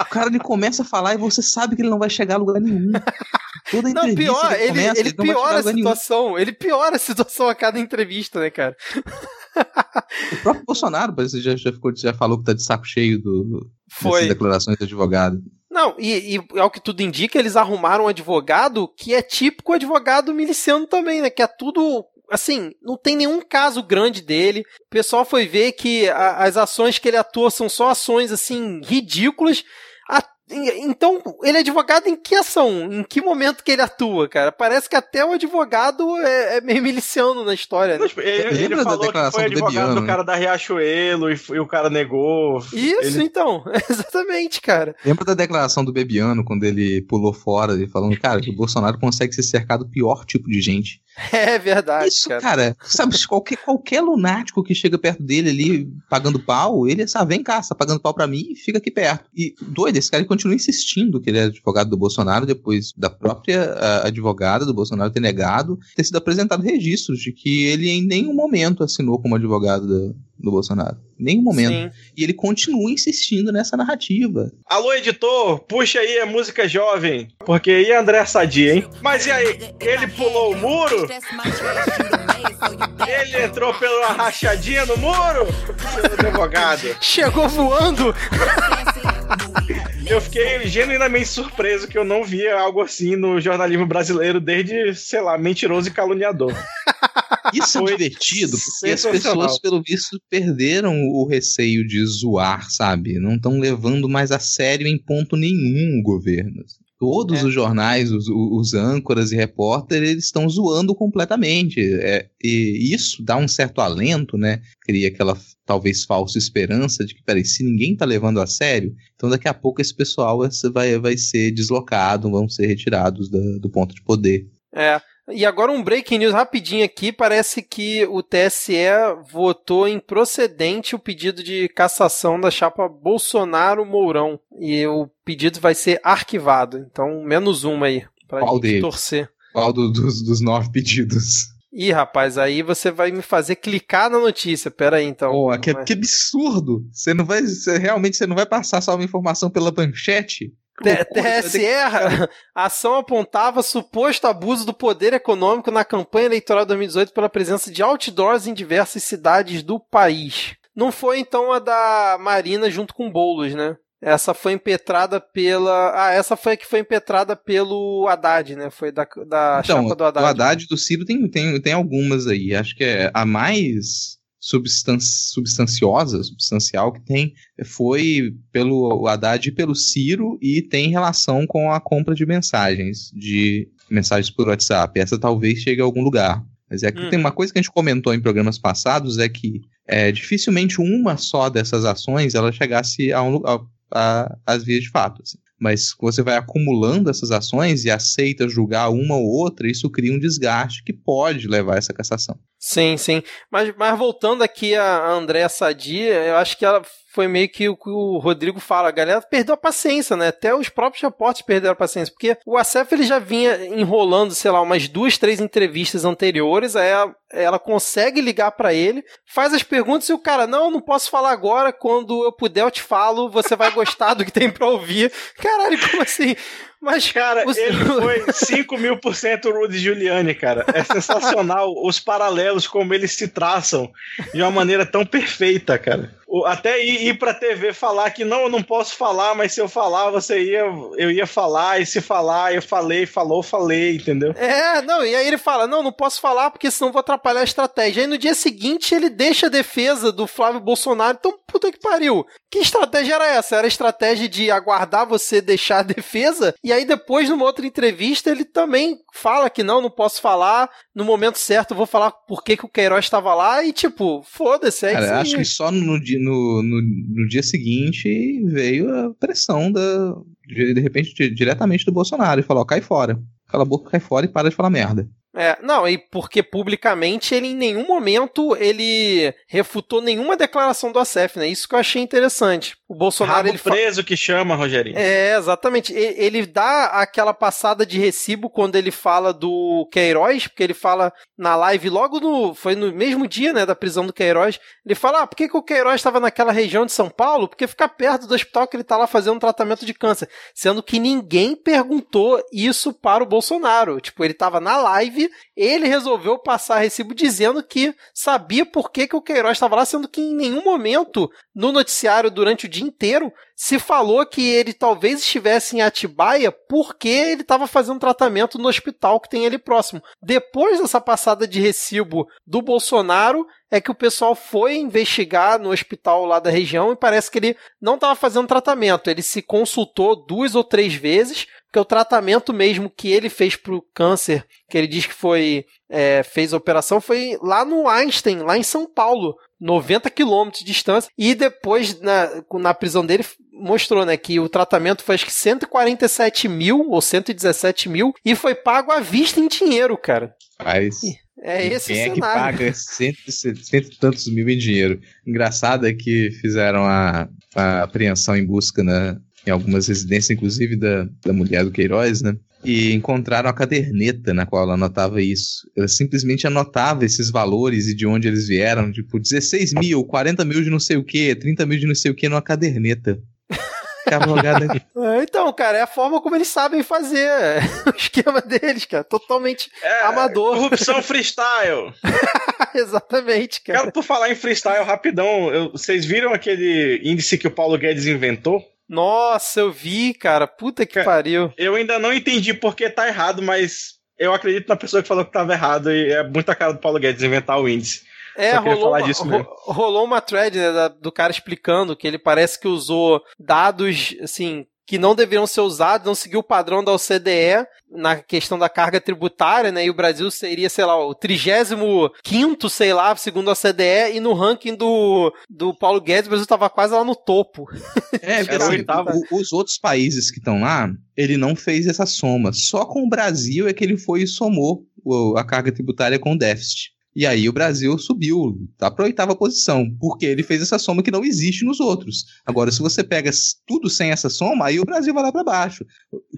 o cara ele começa a falar e você sabe que ele não vai chegar a lugar nenhum. Toda entrevista não, pior, ele, começa, ele, ele piora a situação. Nenhum. Ele piora a situação a cada entrevista, né, cara? o próprio Bolsonaro você já, já, ficou, já falou que tá de saco cheio do, Foi. dessas declarações de advogado. Não, e, e ao que tudo indica, eles arrumaram um advogado que é típico advogado miliciano também, né? Que é tudo assim, não tem nenhum caso grande dele. O pessoal foi ver que a, as ações que ele atua são só ações assim ridículas. A, então, ele é advogado em que ação? Em que momento que ele atua, cara? Parece que até o advogado é, é meio miliciano na história, né? Ele, ele falou que foi advogado do, Bebiano, do né? cara da Riachuelo e, e, o cara negou. Isso, ele... então. Exatamente, cara. Lembra da declaração do Bebiano, quando ele pulou fora e falando, cara, que o Bolsonaro consegue ser cercado do pior tipo de gente. É verdade, Isso, cara. cara, sabe, qualquer, qualquer lunático que chega perto dele ali, pagando pau, ele é, sabe, vem cá, tá pagando pau pra mim e fica aqui perto. E doido, esse cara continua insistindo que ele é advogado do Bolsonaro, depois da própria a, advogada do Bolsonaro ter negado, ter sido apresentado registros de que ele em nenhum momento assinou como advogado do, do Bolsonaro. Nenhum momento. Sim. E ele continua insistindo nessa narrativa. Alô, editor, puxa aí a música jovem. Porque aí é André Sadia, hein? Mas e aí? Ele pulou o muro? Ele entrou pela rachadinha no muro? Seu advogado. Chegou voando! Eu fiquei genuinamente surpreso que eu não via algo assim no jornalismo brasileiro desde, sei lá, mentiroso e caluniador. Isso é divertido, porque as pessoas, pelo visto, perderam o receio de zoar, sabe? Não estão levando mais a sério em ponto nenhum o governo. Todos É. os jornais, os, os âncoras e repórteres, eles estão zoando completamente. É, e isso dá um certo alento, né? Cria aquela talvez falsa esperança de que, peraí, se ninguém tá levando a sério, então daqui a pouco esse pessoal vai, ser- vai, vai ser deslocado, vão ser retirados da- do ponto de poder. É. E agora um breaking news rapidinho aqui. Parece que o TSE votou improcedente o pedido de cassação da chapa Bolsonaro-Mourão. E o pedido vai ser arquivado. Então, menos uma aí. Pra Qual gente deles? torcer. Qual do- dos, dos nove pedidos? Ih, rapaz, aí você vai me fazer clicar na notícia. Pera aí, então. Pô, que, que absurdo! Você não vai. você- realmente você não vai passar só uma informação pela manchete? TSE, a ação apontava suposto abuso do poder econômico na campanha eleitoral de 2018 pela presença de outdoors em diversas cidades do país. Não foi então a da Marina junto com Boulos, né? Essa foi impetrada pela. Ah, essa foi a que foi impetrada pelo Haddad, né? Foi da, da Então, chapa do Haddad. o Haddad do Ciro tem, tem, tem algumas aí. Acho que é a mais substan substanciosa, substancial que tem foi pelo Haddad e pelo Ciro e tem relação com a compra de mensagens, de mensagens por WhatsApp. Essa talvez chegue a algum lugar. Mas é que Uhum. tem uma coisa que a gente comentou em programas passados é que é, dificilmente uma só dessas ações ela chegasse a um, a- às vias de fato. assim. Mas você vai acumulando essas ações e aceita julgar uma ou outra, isso cria um desgaste que pode levar a essa cassação. Sim, sim. Mas, mas voltando aqui a Andréa Sadia, eu acho que ela foi meio que o que o Rodrigo fala. A galera perdeu a paciência, né? Até os próprios repórteres perderam a paciência. Porque o Acef ele já vinha enrolando, sei lá, umas duas, três entrevistas anteriores. Aí ela, ela consegue ligar pra ele, faz as perguntas e o cara, não, não posso falar agora. Quando eu puder, eu te falo. Você vai gostar do que tem pra ouvir. Caralho, como assim? Mas, Cara, ele foi 5 mil por cento Rudy Giuliani, cara. É sensacional os paralelos, como eles se traçam de uma maneira tão perfeita, cara. Até ir, ir pra TV falar que não, eu não posso falar, mas se eu falar, você ia, eu ia falar, e se falar, eu falei, falou, falei, entendeu? É, não, e aí ele fala: não, não posso falar porque senão vou atrapalhar a estratégia. Aí no dia seguinte ele deixa a defesa do Flávio Bolsonaro. Então, puta que pariu. Que estratégia era essa? Era a estratégia de aguardar você deixar a defesa? E aí depois, numa outra entrevista, ele também fala que não, não posso falar. No momento certo, eu vou falar por que, que o Queiroz estava lá. E tipo, foda-se, é Cara, isso acho que só no, di- no, no, no dia seguinte veio a pressão da. De, de repente, di- diretamente do Bolsonaro e falou: cai fora. Cala a boca, cai fora e para de falar merda. É, não, e porque publicamente ele em nenhum momento ele refutou nenhuma declaração do ACF, né? Isso que eu achei interessante. O Bolsonaro Rabo ele fa- preso que chama, Rogerinho. É, exatamente. Ele dá aquela passada de recibo quando ele fala do Queiroz, porque ele fala na live logo no. Foi no mesmo dia, né, da prisão do Queiroz. Ele fala: ah, por que, que o Queiroz estava naquela região de São Paulo? Porque fica perto do hospital que ele está lá fazendo um tratamento de câncer. Sendo que ninguém perguntou isso para o Bolsonaro. Tipo, ele estava na live, ele resolveu passar recibo dizendo que sabia por que, que o Queiroz estava lá, sendo que em nenhum momento no noticiário durante o dia inteiro se falou que ele talvez estivesse em Atibaia porque ele estava fazendo tratamento no hospital que tem ali próximo. Depois dessa passada de recibo do Bolsonaro, é que o pessoal foi investigar no hospital lá da região e parece que ele não estava fazendo tratamento. Ele se consultou duas ou três vezes, porque o tratamento mesmo que ele fez pro câncer, que ele diz que foi é, fez a operação, foi lá no Einstein, lá em São Paulo. 90 quilômetros de distância, e depois na, na prisão dele mostrou, né, que o tratamento foi acho que 147 mil ou 117 mil e foi pago à vista em dinheiro, cara. Mas é esse quem o é que paga cento, cento e tantos mil em dinheiro? Engraçado é que fizeram a, a apreensão em busca né, em algumas residências, inclusive da, da mulher do Queiroz, né? e encontraram a caderneta na qual ela anotava isso. Ela simplesmente anotava esses valores e de onde eles vieram, tipo 16 mil, 40 mil de não sei o que, 30 mil de não sei o que numa caderneta. É, então, cara, é a forma como eles sabem fazer o esquema deles, cara. Totalmente é, amador. Corrupção freestyle. Exatamente, cara. Quero por falar em freestyle rapidão. Eu, vocês viram aquele índice que o Paulo Guedes inventou? Nossa, eu vi, cara. Puta que pariu. Eu ainda não entendi porque tá errado, mas eu acredito na pessoa que falou que tava errado e é muita cara do Paulo Guedes inventar o índice. É, rolou uma, ro rolou uma thread né, do cara explicando que ele parece que usou dados, assim, que não deveriam ser usados, não seguiu o padrão da OCDE na questão da carga tributária, né? E o Brasil seria, sei lá, o 35 sei lá, segundo a OCDE, e no ranking do, do Paulo Guedes, o Brasil estava quase lá no topo. É, porque assim, os outros países que estão lá, ele não fez essa soma. Só com o Brasil é que ele foi e somou a carga tributária com o déficit. E aí o Brasil subiu, tá para oitava posição, porque ele fez essa soma que não existe nos outros. Agora, se você pega tudo sem essa soma, aí o Brasil vai lá para baixo.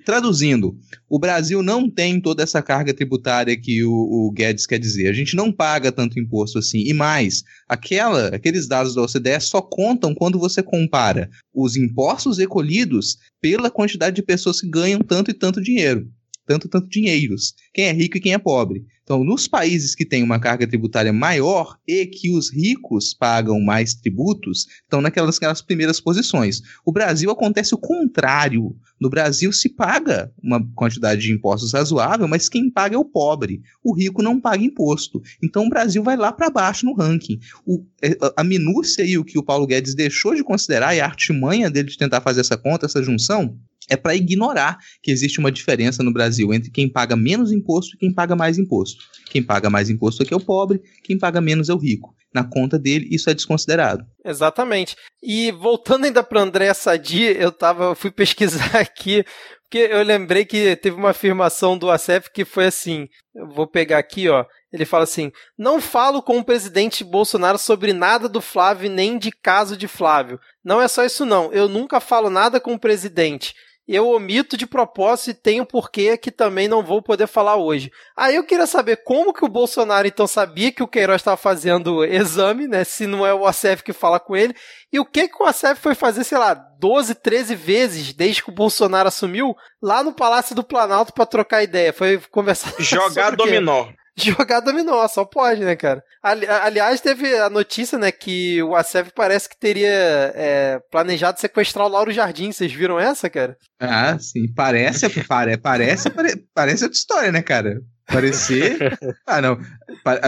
Traduzindo, o Brasil não tem toda essa carga tributária que o, o, Guedes quer dizer. A gente não paga tanto imposto assim. E mais, aquela, aqueles dados da OCDE só contam quando você compara os impostos recolhidos pela quantidade de pessoas que ganham tanto e tanto dinheiro tanto tanto dinheiros, quem é rico e quem é pobre. Então, nos países que têm uma carga tributária maior e que os ricos pagam mais tributos, estão naquelas, naquelas primeiras posições. O Brasil acontece o contrário. No Brasil se paga uma quantidade de impostos razoável, mas quem paga é o pobre. O rico não paga imposto. Então o Brasil vai lá para baixo no ranking. O, é, a minúcia e o que o Paulo Guedes deixou de considerar e a artimanha dele de tentar fazer essa conta, essa junção, é para ignorar que existe uma diferença no Brasil entre quem paga menos imposto e quem paga mais imposto. Quem paga mais imposto aqui é o pobre, quem paga menos é o rico. Na conta dele, isso é desconsiderado. Exatamente. E voltando ainda para André Sadi, eu tava, fui pesquisar aqui, porque eu lembrei que teve uma afirmação do ACF que foi assim, eu vou pegar aqui, ó. Ele fala assim: Não falo com o presidente Bolsonaro sobre nada do Flávio nem de caso de Flávio. Não é só isso, não. Eu nunca falo nada com o presidente eu omito de propósito e tenho porquê que também não vou poder falar hoje. Aí eu queria saber como que o Bolsonaro então sabia que o Queiroz estava fazendo exame, né? Se não é o ACF que fala com ele. E o que que o ACF foi fazer, sei lá, 12, 13 vezes desde que o Bolsonaro assumiu lá no Palácio do Planalto para trocar ideia? Foi conversar. Jogar dominó jogar dominó, só pode, né, cara? Ali, aliás, teve a notícia, né, que o ACEF parece que teria é, planejado sequestrar o Lauro Jardim. Vocês viram essa, cara? Ah, sim. Parece, pare, parece, pare, parece outra história, né, cara? Parecer. ah, não.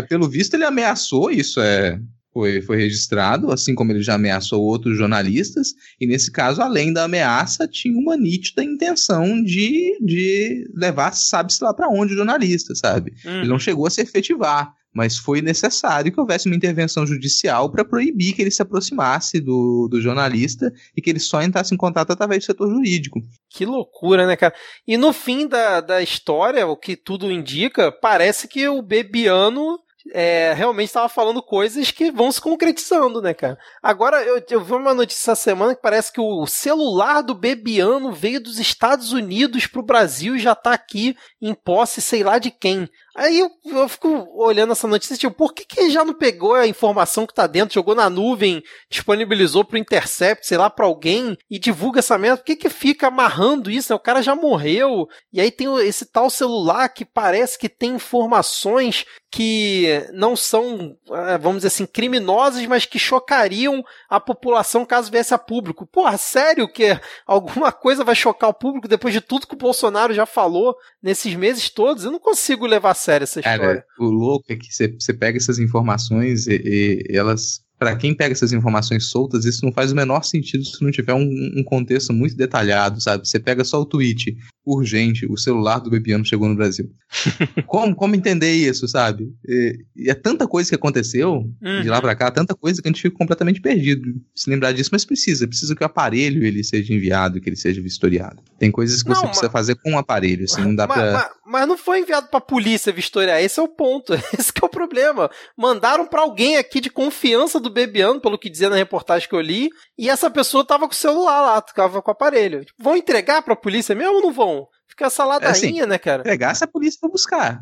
Pelo visto, ele ameaçou isso, é foi, foi registrado, assim como ele já ameaçou outros jornalistas, e nesse caso, além da ameaça, tinha uma nítida intenção de, de levar, sabe-se lá para onde o jornalista, sabe? Uhum. Ele não chegou a se efetivar, mas foi necessário que houvesse uma intervenção judicial para proibir que ele se aproximasse do, do jornalista e que ele só entrasse em contato através do setor jurídico. Que loucura, né, cara? E no fim da, da história, o que tudo indica, parece que o Bebiano é, realmente estava falando coisas que vão se concretizando, né, cara? Agora, eu, eu vi uma notícia essa semana que parece que o celular do Bebiano veio dos Estados Unidos pro Brasil e já tá aqui em posse, sei lá de quem. Aí eu, eu, fico olhando essa notícia, tipo, por que, que já não pegou a informação que tá dentro, jogou na nuvem, disponibilizou pro Intercept, sei lá, pra alguém e divulga essa merda? Por que, que fica amarrando isso? Né? O cara já morreu. E aí tem esse tal celular que parece que tem informações que não são, é, vamos dizer assim, criminosas, mas que chocariam a população caso viesse a público. Porra, sério que alguma coisa vai chocar o público depois de tudo que o Bolsonaro já falou nesses meses todos? Eu não consigo levar a sério essa história. Cara, o louco é que você pega essas informações e, e elas para quem pega essas informações soltas, isso não faz o menor sentido se não tiver um, um, contexto muito detalhado, sabe? Você pega só o tweet. Urgente, o celular do Bebiano chegou no Brasil. como, como entender isso, sabe? E, e é tanta coisa que aconteceu uhum. de lá pra cá, tanta coisa que a gente fica completamente perdido se lembrar disso, mas precisa, precisa que o aparelho ele seja enviado, que ele seja vistoriado. Tem coisas que não, você mas... precisa fazer com o aparelho, assim, não dá mas, pra... Mas, mas, não foi enviado pra polícia vistoriar, esse é o ponto, esse é o problema. Mandaram pra alguém aqui de confiança do Bebiano, pelo que dizia na reportagem que eu li, e essa pessoa tava com o celular lá, tava com o aparelho. Tipo, vão entregar pra polícia mesmo ou não vão? Fica essa ladainha, é assim, né, cara? Se a polícia for buscar.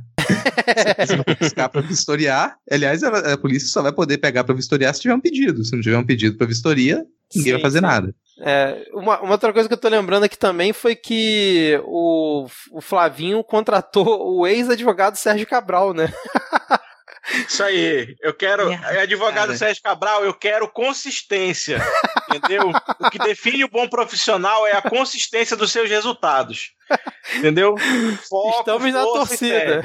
se buscar pra vistoriar, aliás, a, a, polícia só vai poder pegar pra vistoriar se tiver um pedido. Se não tiver um pedido pra vistoria, ninguém sim, vai fazer sim. nada. É, uma, uma, outra coisa que eu tô lembrando aqui também foi que o, o Flavinho contratou o ex-advogado Sérgio Cabral, né? Isso aí. Eu quero. É, advogado cara. Sérgio Cabral, eu quero consistência. entendeu? O que define o bom profissional é a consistência dos seus resultados. Entendeu? Foco, Estamos na torcida.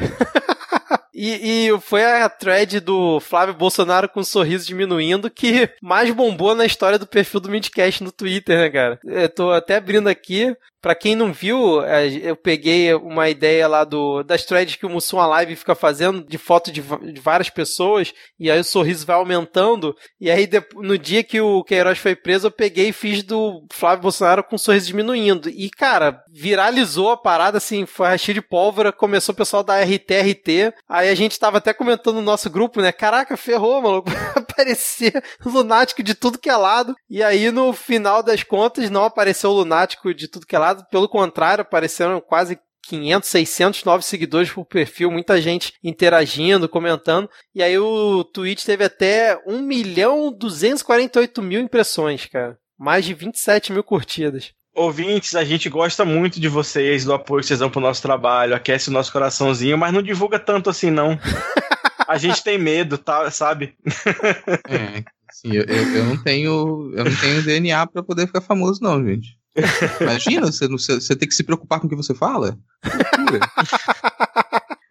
E, e, foi a thread do Flávio Bolsonaro com o sorriso diminuindo que mais bombou na história do perfil do Midcast no Twitter, né, cara? Eu tô até abrindo aqui. Pra quem não viu, eu peguei uma ideia lá do, das threads que o Mussum Live fica fazendo de foto de, de, várias pessoas, e aí o sorriso vai aumentando. E aí, no dia que o Queiroz foi preso, eu peguei e fiz do Flávio Bolsonaro com o sorriso diminuindo. E, cara, viralizou a parada, assim, foi a de pólvora, começou o pessoal da RT, RT. Aí a gente tava até comentando no nosso grupo, né? Caraca, ferrou, maluco. Aparecer lunático de tudo que é lado. E aí, no final das contas, não apareceu lunático de tudo que é lado pelo contrário, apareceram quase 500, 600 novos seguidores por perfil, muita gente interagindo, comentando. E aí o tweet teve até 1 milhão 248 mil impressões, cara. Mais de 27 mil curtidas. Ouvintes, a gente gosta muito de vocês, do apoio que vocês dão pro nosso trabalho, aquece o nosso coraçãozinho, mas não divulga tanto assim, não. a gente tem medo, tá, sabe? é, sim, eu, eu, eu, não tenho. Eu não tenho DNA para poder ficar famoso, não, gente. Imagina, você, você tem que se preocupar com o que você fala?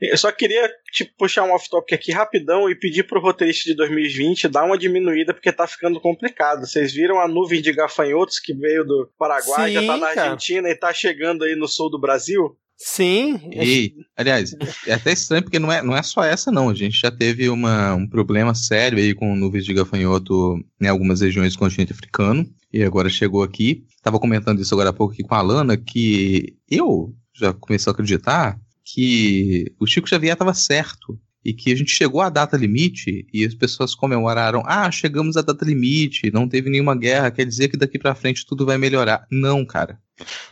Eu só queria tipo, puxar um off-topic aqui rapidão e pedir pro roteirista de 2020 dar uma diminuída porque tá ficando complicado. Vocês viram a nuvem de gafanhotos que veio do Paraguai, Sim, já tá na cara. Argentina e tá chegando aí no sul do Brasil? Sim. E, aliás, é até estranho porque não é, não é só essa, não. A gente já teve uma, um problema sério aí com nuvens de gafanhoto em algumas regiões do continente africano. E agora chegou aqui. Tava comentando isso agora há pouco aqui com a Alana, que eu já comecei a acreditar que o Chico Xavier estava certo e que a gente chegou à data limite e as pessoas comemoraram, ah, chegamos à data limite, não teve nenhuma guerra, quer dizer que daqui para frente tudo vai melhorar. Não, cara.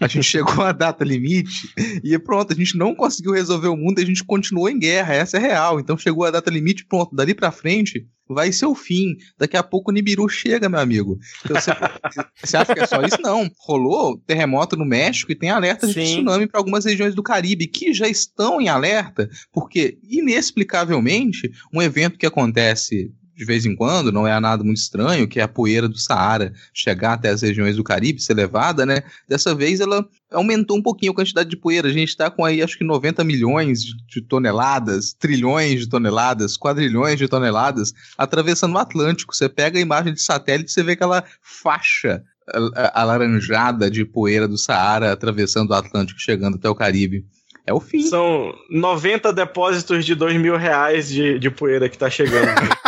A gente chegou à data limite e pronto, a gente não conseguiu resolver o mundo e a gente continuou em guerra, essa é real. Então chegou a data limite, pronto, dali para frente vai ser o fim. Daqui a pouco o Nibiru chega, meu amigo. Então, você, você, acha que é só isso? Não. Rolou terremoto no México e tem alerta de Sim. tsunami para algumas regiões do Caribe que já estão em alerta, porque inexplicavelmente um evento que acontece de vez em quando, não é nada muito estranho, que é a poeira do Saara chegar até as regiões do Caribe, ser levada, né? Dessa vez ela aumentou um pouquinho a quantidade de poeira. A gente está com aí acho que 90 milhões de toneladas, trilhões de toneladas, quadrilhões de toneladas atravessando o Atlântico. Você pega a imagem de satélite e você vê aquela faixa alaranjada de poeira do Saara atravessando o Atlântico, chegando até o Caribe. É o fim. São 90 depósitos de 2 mil reais de, de poeira que tá chegando.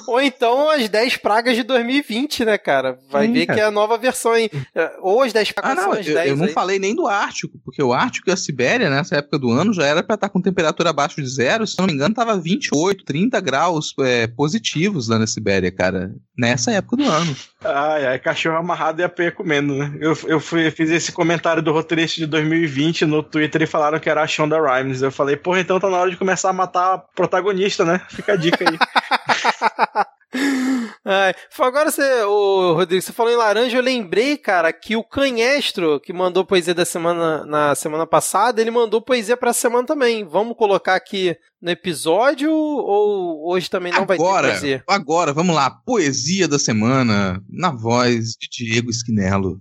Ou então as 10 pragas de 2020, né, cara? Vai Sim, ver cara. que é a nova versão aí. Ou as 10 pragas ah, não, as 10 Eu, não aí. falei nem do Ártico, porque o Ártico e a Sibéria, nessa época do ano, já era pra estar tá com temperatura abaixo de zero. Se não me engano, tava 28, 30 graus é, positivos lá na Sibéria, cara. Nessa época do ano. Ai, ai, cachorro amarrado e a peia comendo, né? Eu, eu fui, fiz esse comentário do roteirista de 2020 no Twitter e falaram que era a Shonda Rhimes. Eu falei, porra, então tá na hora de começar a matar a protagonista, né? Fica a dica aí. Ai, agora você, o Rodrigo, você falou em laranja, eu lembrei, cara, que o Canhestro, que mandou poesia da semana na semana passada, ele mandou poesia pra semana também. Vamos colocar aqui no episódio ou hoje também não agora, vai ter poesia? Agora, vamos lá, poesia da semana, na voz de Diego Esquinelo.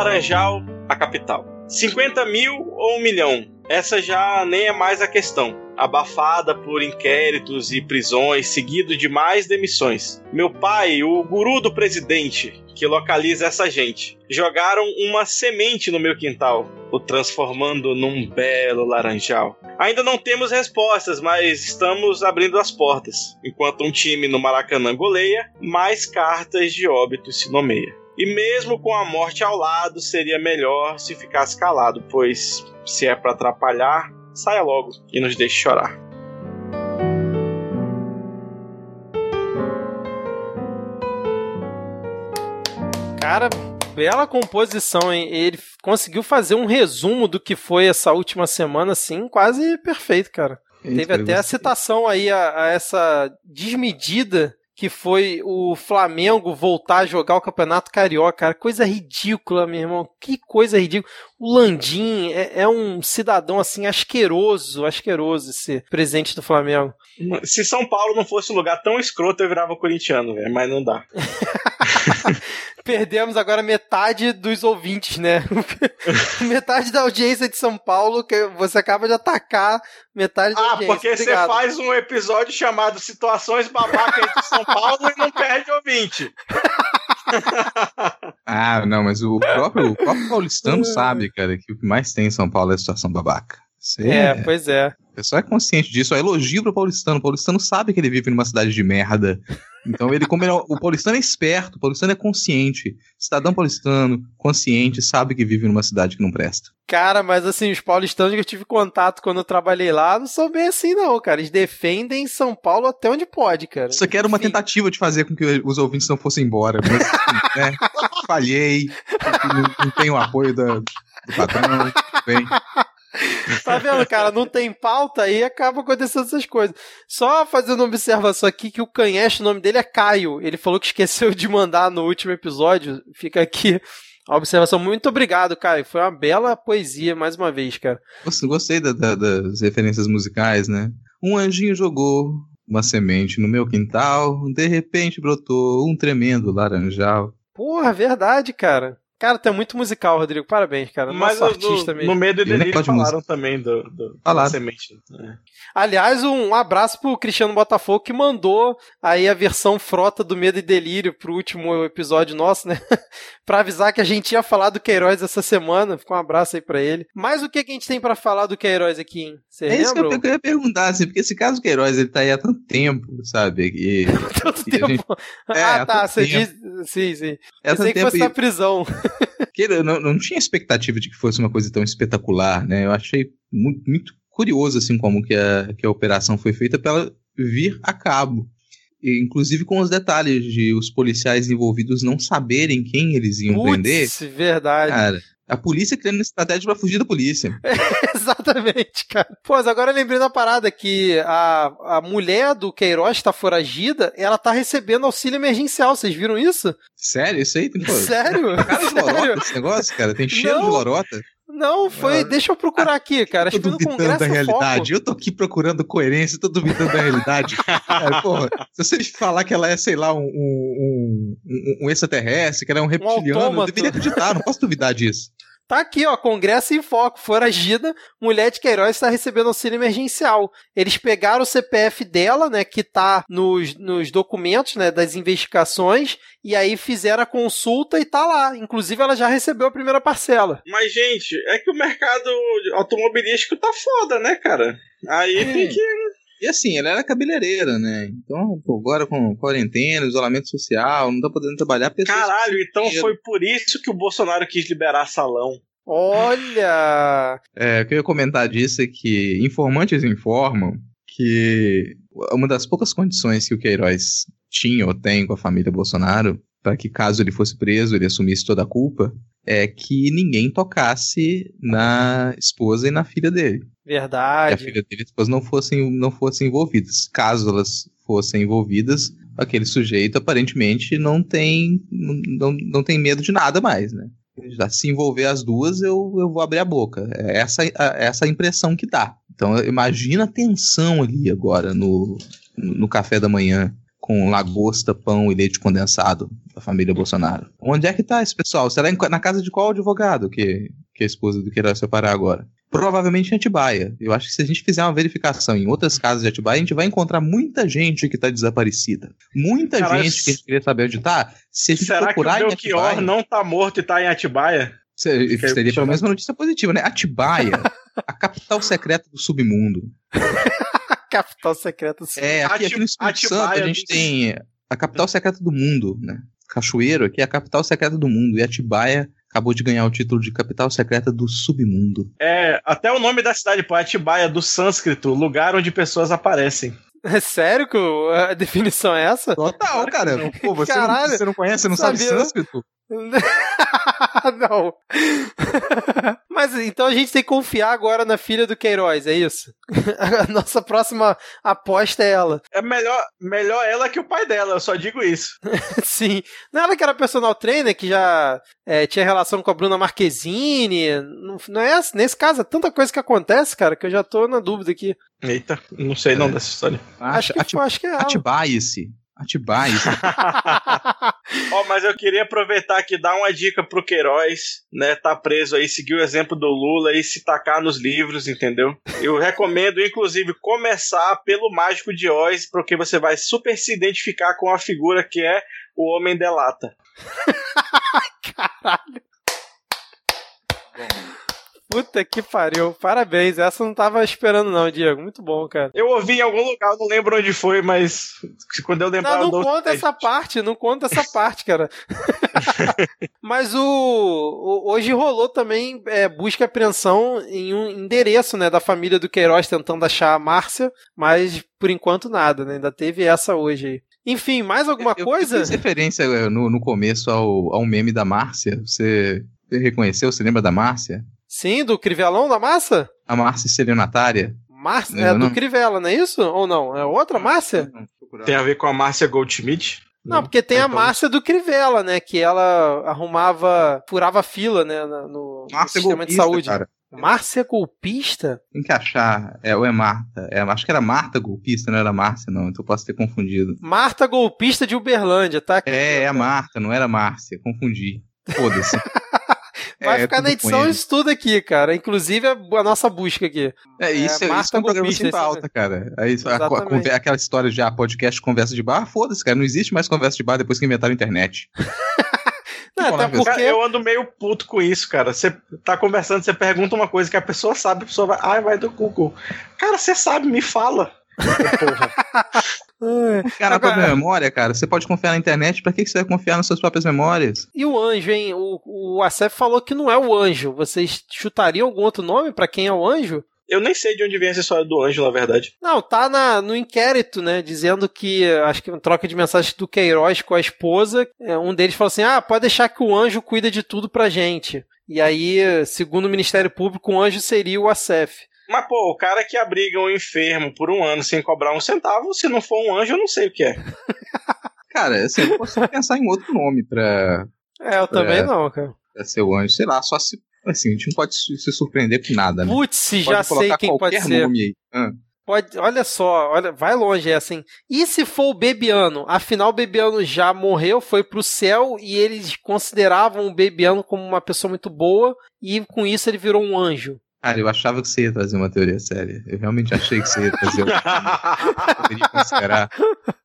Laranjal, a capital. 50 mil ou um milhão? Essa já nem é mais a questão. abafada por inquéritos e prisões, seguido de mais demissões. Meu pai, o guru do presidente, que localiza essa gente, jogaram uma semente no meu quintal, o transformando num belo laranjal. Ainda não temos respostas, mas estamos abrindo as portas. Enquanto um time no Maracanã goleia, mais cartas de óbito se nomeia. E mesmo com a morte ao lado, seria melhor se ficasse calado, pois se é para atrapalhar, saia logo e nos deixe chorar. Cara, bela composição, hein? Ele conseguiu fazer um resumo do que foi essa última semana, assim, quase perfeito, cara. Teve até a citação aí a, a essa desmedida que foi o Flamengo voltar a jogar o Campeonato Carioca, cara. Coisa ridícula, meu irmão. Que coisa ridícula. O Landim é, é um cidadão, assim, asqueroso, asqueroso esse presidente do Flamengo. Se São Paulo não fosse um lugar tão escroto, eu virava corintiano, velho, mas não dá. Perdemos agora metade dos ouvintes, né? metade da audiência de São Paulo, que você acaba de atacar metade da ah, audiência. Ah, porque você faz um episódio chamado Situações Babacas de São Paulo e não perde ouvinte. ah, não, mas o próprio, o próprio paulistano sabe, cara, que o que mais tem em São Paulo é a situação babaca. É, é, pois é. O pessoal é consciente disso. É elogio pro paulistano. O paulistano sabe que ele vive numa cidade de merda. Então ele, como ele é, o paulistano é esperto, o paulistano é consciente. Cidadão paulistano, consciente, sabe que vive numa cidade que não presta. Cara, mas assim, os paulistanos que eu tive contato quando eu trabalhei lá não são bem assim, não, cara. Eles defendem São Paulo até onde pode, cara. Isso aqui era uma Enfim. tentativa de fazer com que os ouvintes não fossem embora. Mas, assim, né, falhei, não, não tenho o apoio da, do patrão, bem. Tá vendo, cara? Não tem pauta e acaba acontecendo essas coisas. Só fazendo uma observação aqui que o Canheste, o nome dele é Caio. Ele falou que esqueceu de mandar no último episódio. Fica aqui a observação. Muito obrigado, Caio. Foi uma bela poesia, mais uma vez, cara. Gostei da, da, das referências musicais, né? Um anjinho jogou uma semente no meu quintal, de repente brotou um tremendo laranjal. Porra, verdade, cara. Cara, tu é muito musical, Rodrigo. Parabéns, cara. Mas Nosso no, artista mesmo. No Medo e Delírio falaram também do, do da semente. É. Aliás, um abraço pro Cristiano Botafogo que mandou aí a versão frota do Medo e Delírio pro último episódio nosso, né? pra avisar que a gente ia falar do Queiroz essa semana. Fica um abraço aí pra ele. Mas o que, que a gente tem para falar do Queiroz aqui, hein? Você é isso que eu, eu, ia perguntar, assim, porque esse caso Queiroz, ele tá aí há tanto tempo, sabe? E, tanto tempo? Gente... É, ah, tá, você diz... Sim, sim. É Pensei que fosse e... na prisão. Que eu não, não tinha expectativa de que fosse uma coisa tão espetacular, né? Eu achei muito, muito curioso, assim, como que a, que a operação foi feita para ela vir a cabo. E, inclusive com os detalhes de os policiais envolvidos não saberem quem eles iam Puts, prender. verdade. Cara, a polícia criando estratégia para fugir da polícia. exatamente, cara. Pô, agora eu lembrei da parada que a, a mulher do Queiroz está foragida, ela tá recebendo auxílio emergencial. Vocês viram isso? Sério? Isso aí? Pô, Sério? Cara de lorota esse negócio, cara. Tem cheiro Não. de lorota. Não, foi. Ah, deixa eu procurar aqui, cara. Acho que no Congresso da realidade. Foco. Eu tô aqui procurando coerência, tô duvidando da realidade. cara, porra, se você falar que ela é, sei lá, um, um, um, um extraterrestre, que ela é um reptiliano, um eu deveria acreditar, não posso duvidar disso. Tá aqui, ó, Congresso em Foco, foragida, mulher de Queiroz está recebendo auxílio emergencial. Eles pegaram o CPF dela, né, que tá nos, nos documentos, né, das investigações, e aí fizeram a consulta e tá lá. Inclusive, ela já recebeu a primeira parcela. Mas, gente, é que o mercado automobilístico tá foda, né, cara? Aí é. tem que e assim, ela era cabeleireira, né? Então, pô, agora com quarentena, isolamento social, não tá podendo trabalhar. Caralho, então foi por isso que o Bolsonaro quis liberar salão. Olha! É, o que eu ia comentar disso é que informantes informam que uma das poucas condições que o Queiroz tinha ou tem com a família Bolsonaro, para que caso ele fosse preso, ele assumisse toda a culpa, é que ninguém tocasse na esposa e na filha dele. Verdade. Que a filha dele e a esposa não fossem, não fossem envolvidas. Caso elas fossem envolvidas, aquele sujeito aparentemente não tem, não, não tem medo de nada mais, né? Já se envolver as duas, eu, eu vou abrir a boca. É essa, essa impressão que dá. Então, imagina a tensão ali agora no, no café da manhã com lagosta, pão e leite condensado da família Bolsonaro. Onde é que tá esse pessoal? Será na casa de qual advogado que, que a esposa do Queiroz separar agora? provavelmente em Atibaia. Eu acho que se a gente fizer uma verificação em outras casas de Atibaia, a gente vai encontrar muita gente que tá desaparecida. Muita gente que a gente queria saber onde tá. Se a gente Será que o procurar Belchior Atibaia, não tá morto e tá em Atibaia? seria pelo menos uma notícia positiva, né? Atibaia, a capital secreta do submundo. Capital secreta. sim. É, aqui, Ati- aqui no Espírito Santo a gente tem a capital secreta do mundo, né? Cachoeiro aqui é a capital secreta do mundo. E Atibaia acabou de ganhar o título de capital secreta do submundo. É, até o nome da cidade, pô, Atibaia, do sânscrito, lugar onde pessoas aparecem. É sério que a definição é essa? Total, cara. Pô, você, não, Caralho, você não conhece, você não sabe sabia. sânscrito? não. Mas então a gente tem que confiar agora na filha do Queiroz, é isso? A nossa próxima aposta é ela. É melhor, melhor ela que o pai dela, eu só digo isso. Sim. Não é ela que era personal trainer, que já é, tinha relação com a Bruna Marquezine. Não, não é essa? Nesse caso, é tanta coisa que acontece, cara, que eu já tô na dúvida aqui. Eita, não sei não dessa história. Acho que, Ati- foi, acho que é ela. Atibaia-se. Atibaia-se. Ó, mas eu queria aproveitar aqui e dar uma dica pro Queiroz, né? Tá preso aí, seguir o exemplo do Lula e se tacar nos livros, entendeu? Eu recomendo, inclusive, começar pelo Mágico de Oz, porque você vai super se identificar com a figura que é o Homem de Lata. Caralho. Puta que pariu. Parabéns. Essa eu não tava esperando, não, Diego. Muito bom, cara. Eu ouvi em algum lugar, não lembro onde foi, mas quando eu lembrar Não, eu não dou conta essa parte, não conta essa parte, cara. Mas o, o- hoje rolou também é, busca e apreensão em um endereço, né, da família do Queiroz tentando achar a Márcia, mas por enquanto nada, né? Ainda teve essa hoje aí. Enfim, mais alguma Eu- coisa? Eu fiz referência eh, no, no começo ao, ao meme da Márcia. Você reconheceu? Você lembra da Márcia? Sim, do Crivelão da Massa? A Márcia estelionatária? Márcia, é do não- Crivella, não é isso? Ou não? É outra Márcia? Tem a ver com a Márcia Goldschmidt? Não, porque tem a Então- Márcia do Crivella, né? Que ela arrumava, furava fila, né? No, no Márcia sistema de golpista, saúde. cara. Márcia golpista? Tem que achar. É, ou é Marta? É, acho que era Marta golpista, não era Márcia, não. Então eu posso ter confundido. Marta golpista de Uberlândia, tá? É, é a Marta, não era Márcia. Confundi. Foda-se. Vai É, ficar na edição isso tudo aqui, cara. Inclusive a, a nossa busca aqui. É, isso, É, é, Marta isso é um programa sem isso pauta, cara. Aí, a- a, conver- aquela história de ah, podcast conversa de bar, foda-se, cara. Não existe mais conversa de bar depois que inventaram a internet. Não. Cara, porque. eu ando meio puto com isso, cara. Você tá conversando, você pergunta uma coisa que a pessoa sabe, a pessoa vai, ai, vai do Google. Cara, você sabe, me fala. Cara, a Agora- própria memória, cara, você pode confiar na internet, pra que você vai confiar nas suas próprias memórias? E o anjo, hein? O, o Acef falou que não é o anjo. Vocês chutariam algum outro nome pra quem é o anjo? Eu nem sei de onde vem essa história do anjo, na verdade. Não, tá na, no inquérito, né? Dizendo que, acho que uma troca de mensagens do Queiroz com a esposa. é, Um deles falou assim: ah, pode deixar que o anjo cuida de tudo pra gente. E aí, segundo o Ministério Público, o anjo seria o Acef. Mas, pô, o cara que abriga um enfermo por um ano sem cobrar um centavo, se não for um anjo, eu não sei o que é. Cara, assim, eu posso pensar em outro nome pra, É, eu também É. não, cara. pra ser o anjo. Sei lá, só se. Assim, a gente não pode se surpreender com nada, né? Putz, já sei quem pode qualquer ser. nome aí. Ah. Pode, olha só, olha, vai longe essa, hein? E se for o Bebiano? Afinal, o Bebiano já morreu, foi pro céu e eles consideravam o Bebiano como uma pessoa muito boa e com isso ele virou um anjo. Cara, eu achava que você ia trazer uma teoria séria. Eu realmente achei que você ia trazer uma que poderia considerar.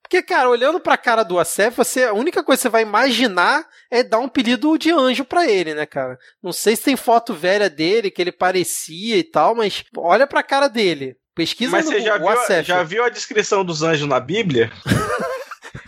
Porque, cara, olhando pra cara do Acef, você, a única coisa que você vai imaginar é dar um pedido de anjo pra ele, né, cara? Não sei se tem foto velha dele, que ele parecia e tal, mas olha pra cara dele. Pesquisa Mas no você já Google, viu, já viu a descrição dos anjos na Bíblia?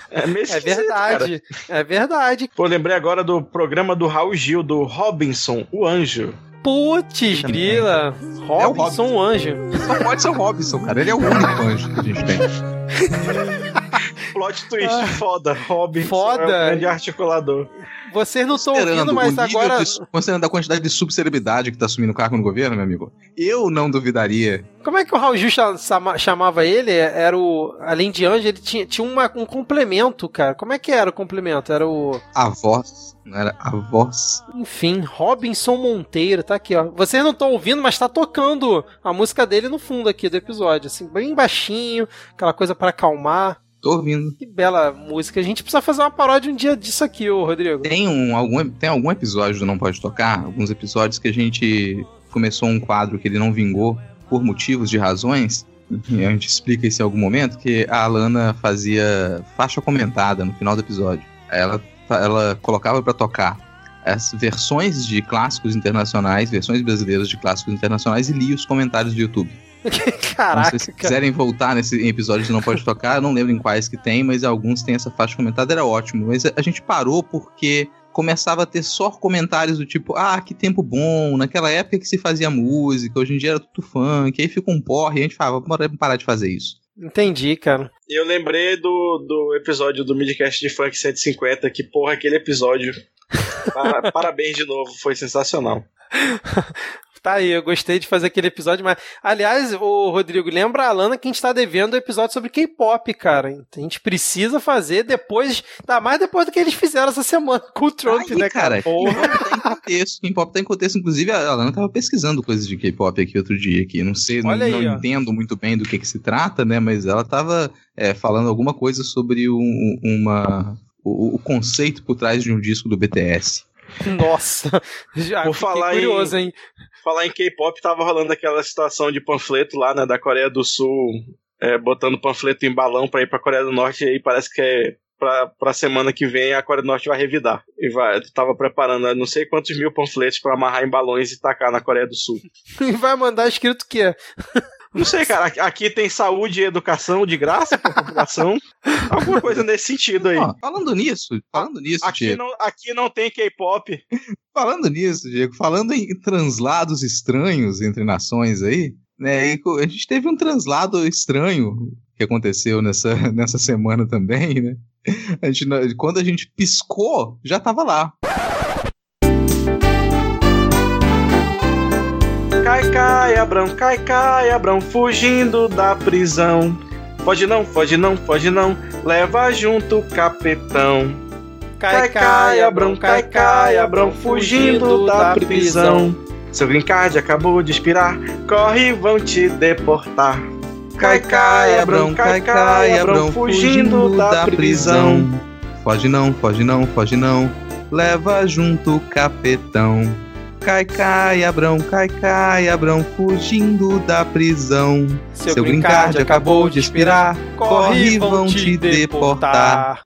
É meio É verdade, cara. é verdade. Pô, lembrei agora do programa do Raul Gil, do Robinson, o anjo. Putz, grila. Robinson, Robinson. anjo. Só pode ser o Robson, cara. Ele é o único anjo que a gente tem. Plot twist Ah. foda. Robinson Foda. é o grande articulador. Vocês não estão ouvindo, mas agora. de- considerando a quantidade de subcelebridade que tá assumindo o cargo no governo, meu amigo, eu não duvidaria. Como é que o Raul chama- chamava ele? Era o. Além de anjo, ele tinha, tinha uma- um complemento, cara. Como é que era o complemento? Era o. A voz, não era a voz. Enfim, Robinson Monteiro, tá aqui, ó. Vocês não estão ouvindo, mas tá tocando a música dele no fundo aqui do episódio, assim, bem baixinho, aquela coisa pra acalmar. Tô ouvindo. Que bela música. A gente precisa fazer uma paródia um dia disso aqui, ô Rodrigo. Tem, um, algum, tem algum episódio do Não Pode Tocar, alguns episódios que a gente começou um quadro que ele não vingou por motivos de razões. E a gente explica isso em algum momento, que a Alana fazia faixa comentada no final do episódio. Ela, ela colocava para tocar as versões de clássicos internacionais, versões brasileiras de clássicos internacionais e lia os comentários do YouTube. Caraca. Então, se vocês quiserem voltar nesse episódio de Não Pode Tocar, eu não lembro em quais que tem, mas alguns tem essa faixa comentada, era ótimo. Mas a gente parou porque começava a ter só comentários do tipo, ah, que tempo bom, naquela época que se fazia música, hoje em dia era tudo funk, aí fica um porre, e a gente falava, bora parar de fazer isso. Entendi, cara. Eu lembrei do, do episódio do Midcast de Funk 150, que porra, aquele episódio. Parabéns de novo, foi sensacional. Tá aí, eu gostei de fazer aquele episódio, mas. Aliás, o Rodrigo, lembra a Alana que a gente tá devendo o episódio sobre K-pop, cara. A gente precisa fazer depois. Tá mais depois do que eles fizeram essa semana com o Trump, aí, né, cara? Porra. K-pop tá em contexto. K-pop tá em contexto. Inclusive, a Alana tava pesquisando coisas de K-pop aqui outro dia. Aqui. Não sei, Olha não, aí, não entendo muito bem do que, que se trata, né? Mas ela tava é, falando alguma coisa sobre um, uma. O, o conceito por trás de um disco do BTS. Nossa, já Por falar curioso, em, hein? Falar em K-pop, tava rolando aquela situação de panfleto lá, né, da Coreia do Sul, é, botando panfleto em balão para ir pra Coreia do Norte, e aí parece que é pra, pra semana que vem a Coreia do Norte vai revidar. E vai, tava preparando não sei quantos mil panfletos para amarrar em balões e tacar na Coreia do Sul. E vai mandar escrito o quê? Não sei, cara. Aqui tem saúde e educação de graça pra população. Alguma coisa nesse sentido aí. falando nisso, falando nisso, aqui Diego. Não, aqui não tem K-pop. falando nisso, Diego, falando em translados estranhos entre nações aí, né? a gente teve um translado estranho que aconteceu nessa, nessa semana também, né? A gente, quando a gente piscou, já tava lá. Cai, cai, Abrão, cai, cai, Abrão, fugindo da prisão. Foge não, foge não, foge não, leva junto o capetão. Cai, cai, Abrão, cai, cai, Abrão, fugindo da prisão. Seu green card acabou de expirar, corre, vão te deportar. Cai, cai, Abrão, cai, cai, Abrão, fugindo da prisão. Foge não, foge não, foge não, leva junto o capetão. Cai, cai, Abrão, cai, cai, Abrão, fugindo da prisão. Seu, Seu green card acabou de expirar, corre vão te deportar.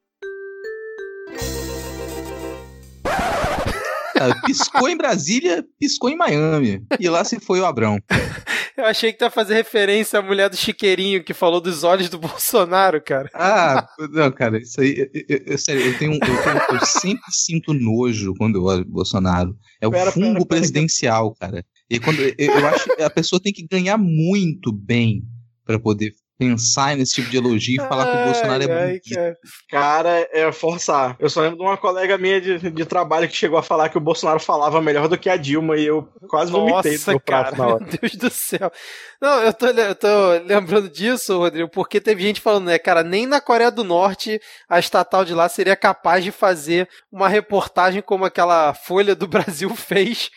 Piscou em Brasília, piscou em Miami. E lá se foi o Abrão. Eu achei que ia fazer referência à mulher do chiqueirinho que falou dos olhos do Bolsonaro, cara. Ah, não, cara, isso aí. Eu, eu, sério, eu, tenho, eu, tenho, eu sempre sinto nojo quando eu olho o Bolsonaro. É o pera, fungo pera, presidencial, pera. cara. E quando eu, eu acho que a pessoa tem que ganhar muito bem para poder pensar nesse tipo de elogio e falar ai, que o Bolsonaro é bonito. Cara. cara, é forçar. Eu só lembro de uma colega minha de, de trabalho que chegou a falar que o Bolsonaro falava melhor do que a Dilma e eu quase vomitei Nossa, no prato cara, na hora. Meu Deus do céu. Não, eu tô, eu tô lembrando disso, Rodrigo, porque teve gente falando, né, cara, nem na Coreia do Norte a estatal de lá seria capaz de fazer uma reportagem como aquela Folha do Brasil fez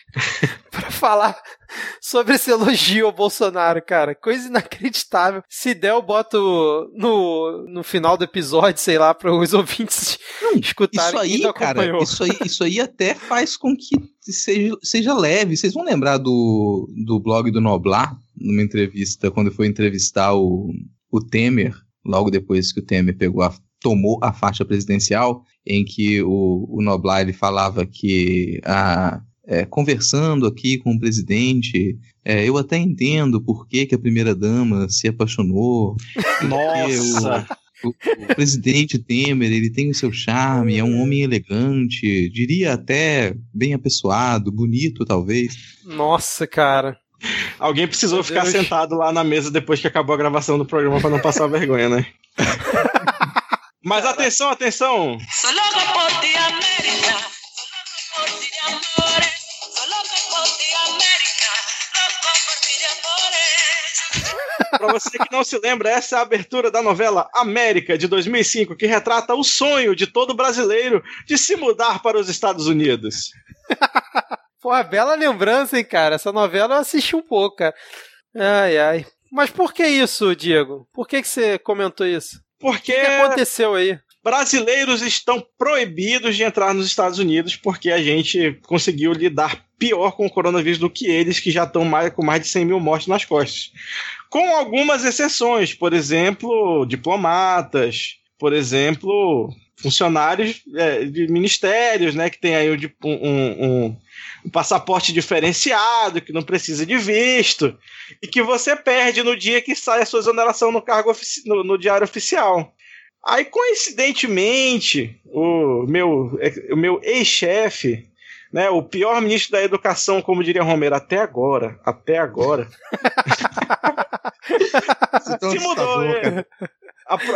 falar sobre esse elogio ao Bolsonaro, cara. Coisa inacreditável. Se der, eu boto no, no final do episódio, sei lá, para os ouvintes não, escutarem. Isso aí, cara, isso aí, isso aí até faz com que seja, seja leve. Vocês vão lembrar do, do blog do Noblar, numa entrevista, quando foi entrevistar o, o Temer, logo depois que o Temer pegou a, tomou a faixa presidencial, em que o, o Noblar ele falava que a, é, conversando aqui com o presidente, é, eu até entendo por que, que a primeira-dama se apaixonou. Nossa! O, o, presidente Temer, ele tem o seu charme, é um homem elegante, diria até bem apessoado, bonito talvez. Nossa, cara. Alguém precisou Meu ficar Deus. sentado lá na mesa depois que acabou a gravação do programa para não passar vergonha, né? Mas atenção, atenção! Para você que não se lembra, essa é a abertura da novela América de 2005, que retrata o sonho de todo brasileiro de se mudar para os Estados Unidos. Porra, bela lembrança, hein, cara? Essa novela eu assisti um pouco, cara. Ai, ai. Mas por que isso, Diego? Por que, que você comentou isso? Porque. O que, que aconteceu aí? Brasileiros estão proibidos de entrar nos Estados Unidos porque a gente conseguiu lidar pior com o coronavírus do que eles, que já estão mais, com mais de 100 mil mortes nas costas. Com algumas exceções, por exemplo, diplomatas, por exemplo, funcionários é, de ministérios, né, que tem aí um, um, um, um, passaporte diferenciado, que não precisa de visto, e que você perde no dia que sai a sua exoneração no cargo no, no diário oficial. Aí, coincidentemente, o meu, o meu ex-chefe, né, o pior ministro da educação, como diria Romero, até agora, até agora. se mudou, né?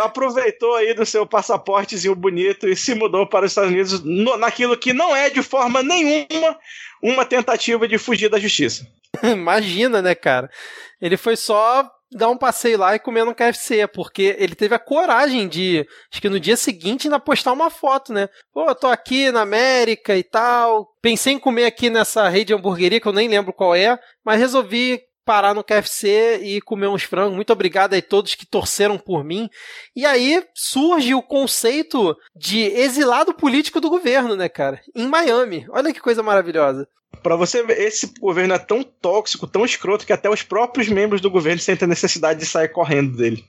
aproveitou aí do seu passaportezinho bonito e se mudou para os Estados Unidos no, naquilo que não é de forma nenhuma uma tentativa de fugir da justiça. Imagina, né, cara? Ele foi só dar um passeio lá e comer no KFC, porque ele teve a coragem de, acho que no dia seguinte, ainda postar uma foto, né? Pô, eu tô aqui na América e tal. Pensei em comer aqui nessa rede de hamburgueria, que eu nem lembro qual é, mas resolvi parar no KFC e comer uns frangos. Muito obrigado a todos que torceram por mim. E aí surge o conceito de exilado político do governo, né, cara? Em Miami. Olha que coisa maravilhosa. Para você ver, esse governo é tão tóxico, tão escroto, que até os próprios membros do governo sentem a necessidade de sair correndo dele.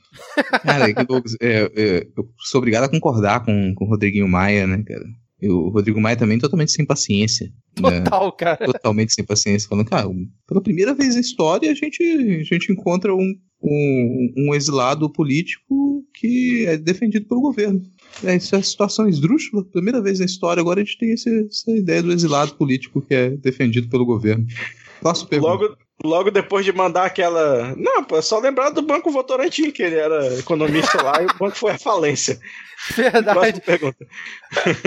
Cara, é, é, eu sou obrigado a concordar com, com o Rodriguinho Maia, né, cara? E o Rodrigo Maia também totalmente sem paciência. Né? Total, né? cara. Totalmente sem paciência. Falando, cara, pela primeira vez na história a gente, a gente encontra um, um, um exilado político que é defendido pelo governo. É, isso é situação esdrúxula. Primeira vez na história, agora a gente tem esse, essa ideia do exilado político que é defendido pelo governo. Faço pergunta. Logo, logo depois de mandar aquela. Não, é só lembrar do Banco Votorantim, que ele era economista lá e o banco foi à falência. Verdade. pergunta.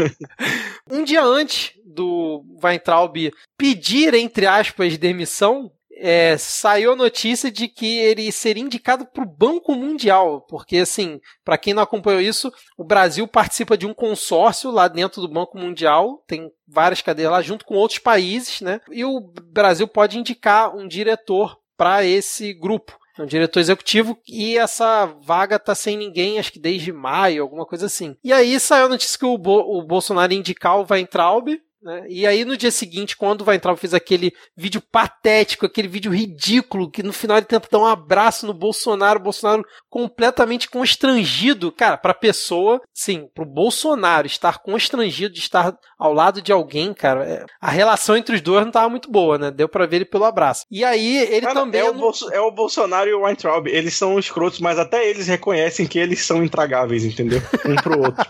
um dia antes do Weintraub pedir, entre aspas, demissão, é, saiu a notícia de que ele seria indicado para o Banco Mundial, porque assim, para quem não acompanhou isso, o Brasil participa de um consórcio lá dentro do Banco Mundial, tem várias cadeiras lá junto com outros países, né? E o Brasil pode indicar um diretor para esse grupo. Um diretor executivo e essa vaga tá sem ninguém, acho que desde maio, alguma coisa assim. E aí saiu a notícia que o, Bo o Bolsonaro indicar o Weintraub, né? E aí no dia seguinte, quando o Weintraub fez aquele vídeo patético, aquele vídeo ridículo, que no final ele tenta dar um abraço no Bolsonaro, o Bolsonaro completamente constrangido, cara, pra pessoa, sim, pro Bolsonaro estar constrangido de estar ao lado de alguém, cara, é, a relação entre os dois não tava muito boa, né? Deu pra ver ele pelo abraço. E aí ele cara, também... É o, Bolso é o Bolsonaro e o Weintraub, eles são escrotos, mas até eles reconhecem que eles são intragáveis, entendeu? Um pro outro.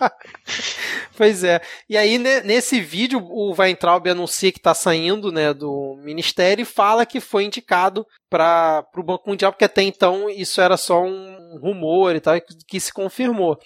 pois é. E aí, nesse vídeo, o Weintraub anuncia que está saindo né, do ministério e fala que foi indicado para o Banco Mundial, porque até então isso era só um rumor e tal, que se confirmou.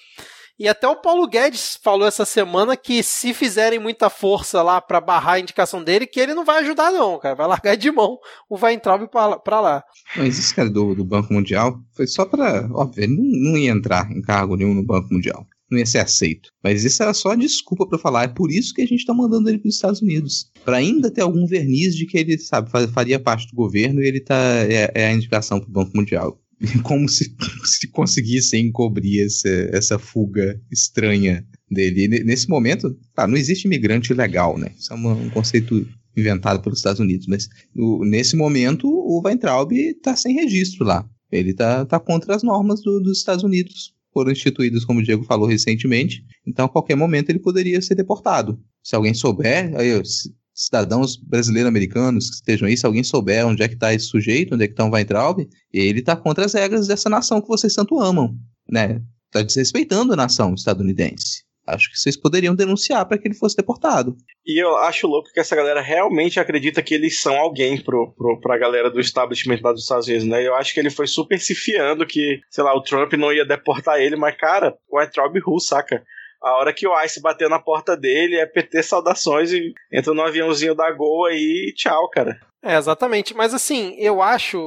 E até o Paulo Guedes falou essa semana que se fizerem muita força lá para barrar a indicação dele, que ele não vai ajudar não, cara. Vai largar de mão o Weintraub para lá. Mas esse cara do, do Banco Mundial foi só para... Óbvio, ele não, não ia entrar em cargo nenhum no Banco Mundial não ia ser aceito. Mas isso era só desculpa para falar. É por isso que a gente está mandando ele para os Estados Unidos. Para ainda ter algum verniz de que ele, sabe, faria parte do governo e ele tá, é, é a indicação para o Banco Mundial. Como se, se conseguissem encobrir essa, essa fuga estranha dele. E nesse momento, tá, não existe imigrante ilegal, né? Isso é uma, um conceito inventado pelos Estados Unidos. Mas o, nesse momento, o Weintraub está sem registro lá. Ele está tá contra as normas do, dos Estados Unidos foram instituídos, como o Diego falou recentemente, então a qualquer momento ele poderia ser deportado. Se alguém souber, aí, cidadãos brasileiros-americanos que estejam aí, se alguém souber onde é que está esse sujeito, onde é que está o Weintraub, ele está contra as regras dessa nação que vocês tanto amam, né? Está desrespeitando a nação estadunidense. Acho que vocês poderiam denunciar para que ele fosse deportado. E eu acho louco que essa galera realmente acredita que eles são alguém pro, pro, pra galera do establishment lá dos Estados Unidos, né? Eu acho que ele foi super se fiando que, sei lá, o Trump não ia deportar ele, mas, cara, o Weintraub Ru, saca? A hora que o Ice bater na porta dele é PT saudações e entra no aviãozinho da Gol aí e tchau, cara. É, exatamente. Mas assim, eu acho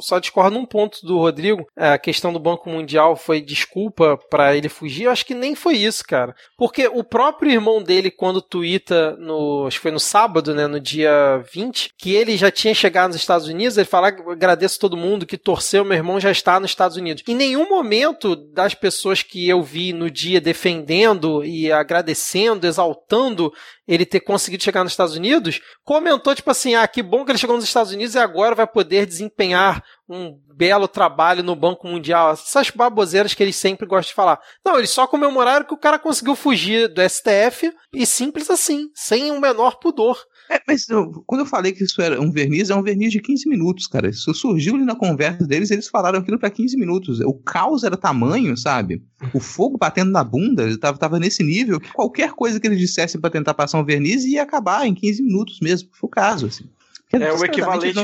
só discordo num ponto do Rodrigo. É, a questão do Banco Mundial foi desculpa para ele fugir. Eu acho que nem foi isso, cara. Porque o próprio irmão dele, quando twitta no. Acho que foi no sábado, né? No dia 20, que ele já tinha chegado nos Estados Unidos, ele fala: agradeço todo mundo que torceu, meu irmão já está nos Estados Unidos. Em nenhum momento das pessoas que eu vi no dia defendendo e agradecendo, exaltando ele ter conseguido chegar nos Estados Unidos, comentou tipo assim: ah, que bom que ele chegou nos Estados Unidos e agora vai poder desempenhar um belo trabalho no Banco Mundial. Essas baboseiras que eles sempre gostam de falar. Não, eles só comemoraram que o cara conseguiu fugir do STF e simples assim, sem o menor pudor. É, mas eu, quando eu falei que isso era um verniz, é um verniz de 15 minutos, cara. Isso surgiu ali na conversa deles, eles falaram aquilo para 15 minutos. O caos era tamanho, sabe? O fogo batendo na bunda, tava, tava nesse nível que qualquer coisa que eles dissessem para tentar passar um verniz ia acabar em 15 minutos mesmo, foi o caso, assim. É o equivalente não...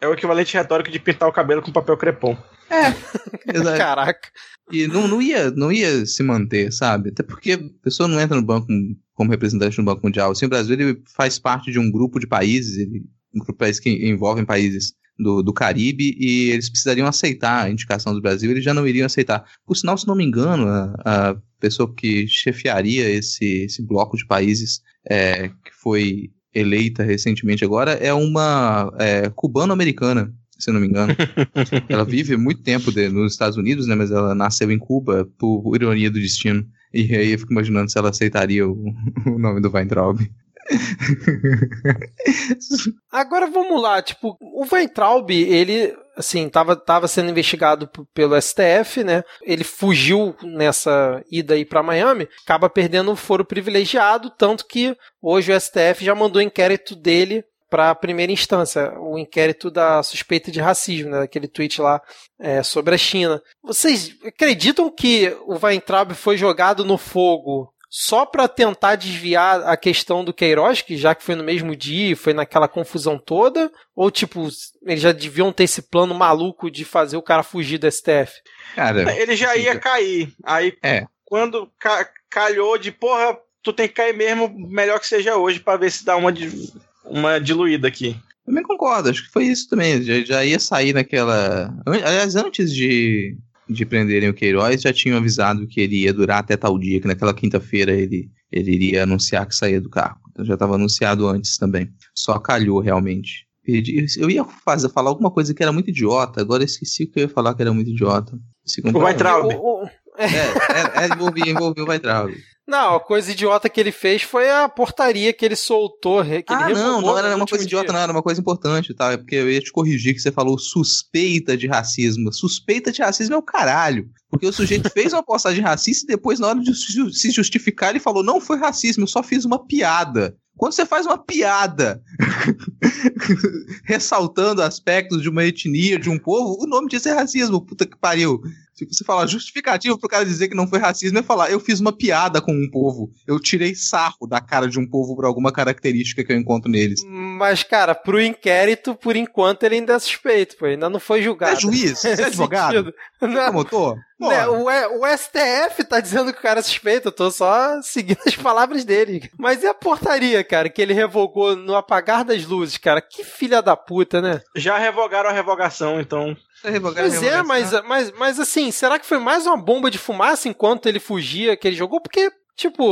É o equivalente retórico de pintar o cabelo com papel crepom. É. Caraca. E não, não, ia, não ia se manter, sabe? Até porque a pessoa não entra no banco como representante no Banco Mundial. Assim, o Brasil ele faz parte de um grupo de países, ele, um grupo de países que envolvem países do, do Caribe e eles precisariam aceitar a indicação do Brasil, eles já não iriam aceitar. Por sinal, se não me engano, a, a pessoa que chefiaria esse, esse bloco de países é, que foi eleita recentemente agora é uma é, cubano-americana, se não me engano. ela vive muito tempo de, nos Estados Unidos, né? Mas ela nasceu em Cuba por ironia do destino. E aí eu fico imaginando se ela aceitaria o, o nome do Weintraub. Agora vamos lá, tipo, o Weintraub, ele assim, tava, tava sendo investigado pelo STF, né? Ele fugiu nessa ida aí para Miami, acaba perdendo o foro privilegiado, tanto que hoje o STF já mandou inquérito dele para a primeira instância, o inquérito da suspeita de racismo, né, aquele tweet lá é, sobre a China. Vocês acreditam que o Weintraub foi jogado no fogo só para tentar desviar a questão do Queiroz, que já que foi no mesmo dia, foi naquela confusão toda? Ou, tipo, eles já deviam ter esse plano maluco de fazer o cara fugir do STF? Cara, ele já ia cair. Aí, é. quando ca calhou de, porra, tu tem que cair mesmo, melhor que seja hoje, para ver se dá uma, uma diluída aqui. Também concordo, acho que foi isso também. Já, já ia sair naquela. Aliás, antes de, de prenderem o Queiroz, já tinham avisado que ele ia durar até tal dia, que naquela quinta-feira ele, ele iria anunciar que saía do carro. Então já estava anunciado antes também. Só calhou realmente. Eu ia fazer, falar alguma coisa que era muito idiota, agora esqueci o que eu ia falar que era muito idiota. O Weintraub. É, é, é envolvi, envolvi o Weintraub. Não, a coisa idiota que ele fez foi a portaria que ele soltou. Que ah, ele não, não era uma coisa idiota, dia. não, era uma coisa importante, tá? É porque eu ia te corrigir que você falou suspeita de racismo. Suspeita de racismo é o caralho. Porque o sujeito fez uma postagem racista e depois, na hora de se justificar, ele falou: não foi racismo, eu só fiz uma piada. Quando você faz uma piada ressaltando aspectos de uma etnia, de um povo, o nome disso é racismo, puta que pariu. Se você falar justificativo pro cara dizer que não foi racismo, é falar, eu fiz uma piada com um povo. Eu tirei sarro da cara de um povo por alguma característica que eu encontro neles. Mas, cara, pro inquérito, por enquanto, ele ainda é suspeito, pô. Ainda não foi julgado. É juiz? é advogado? Não, motor? Né, o, o STF tá dizendo que o cara é suspeito, eu tô só seguindo as palavras dele. Mas e a portaria, cara, que ele revogou no apagar das luzes, cara? Que filha da puta, né? Já revogaram a revogação, então. Pois é, mas, mas, mas assim, será que foi mais uma bomba de fumaça enquanto ele fugia que ele jogou? Porque, tipo,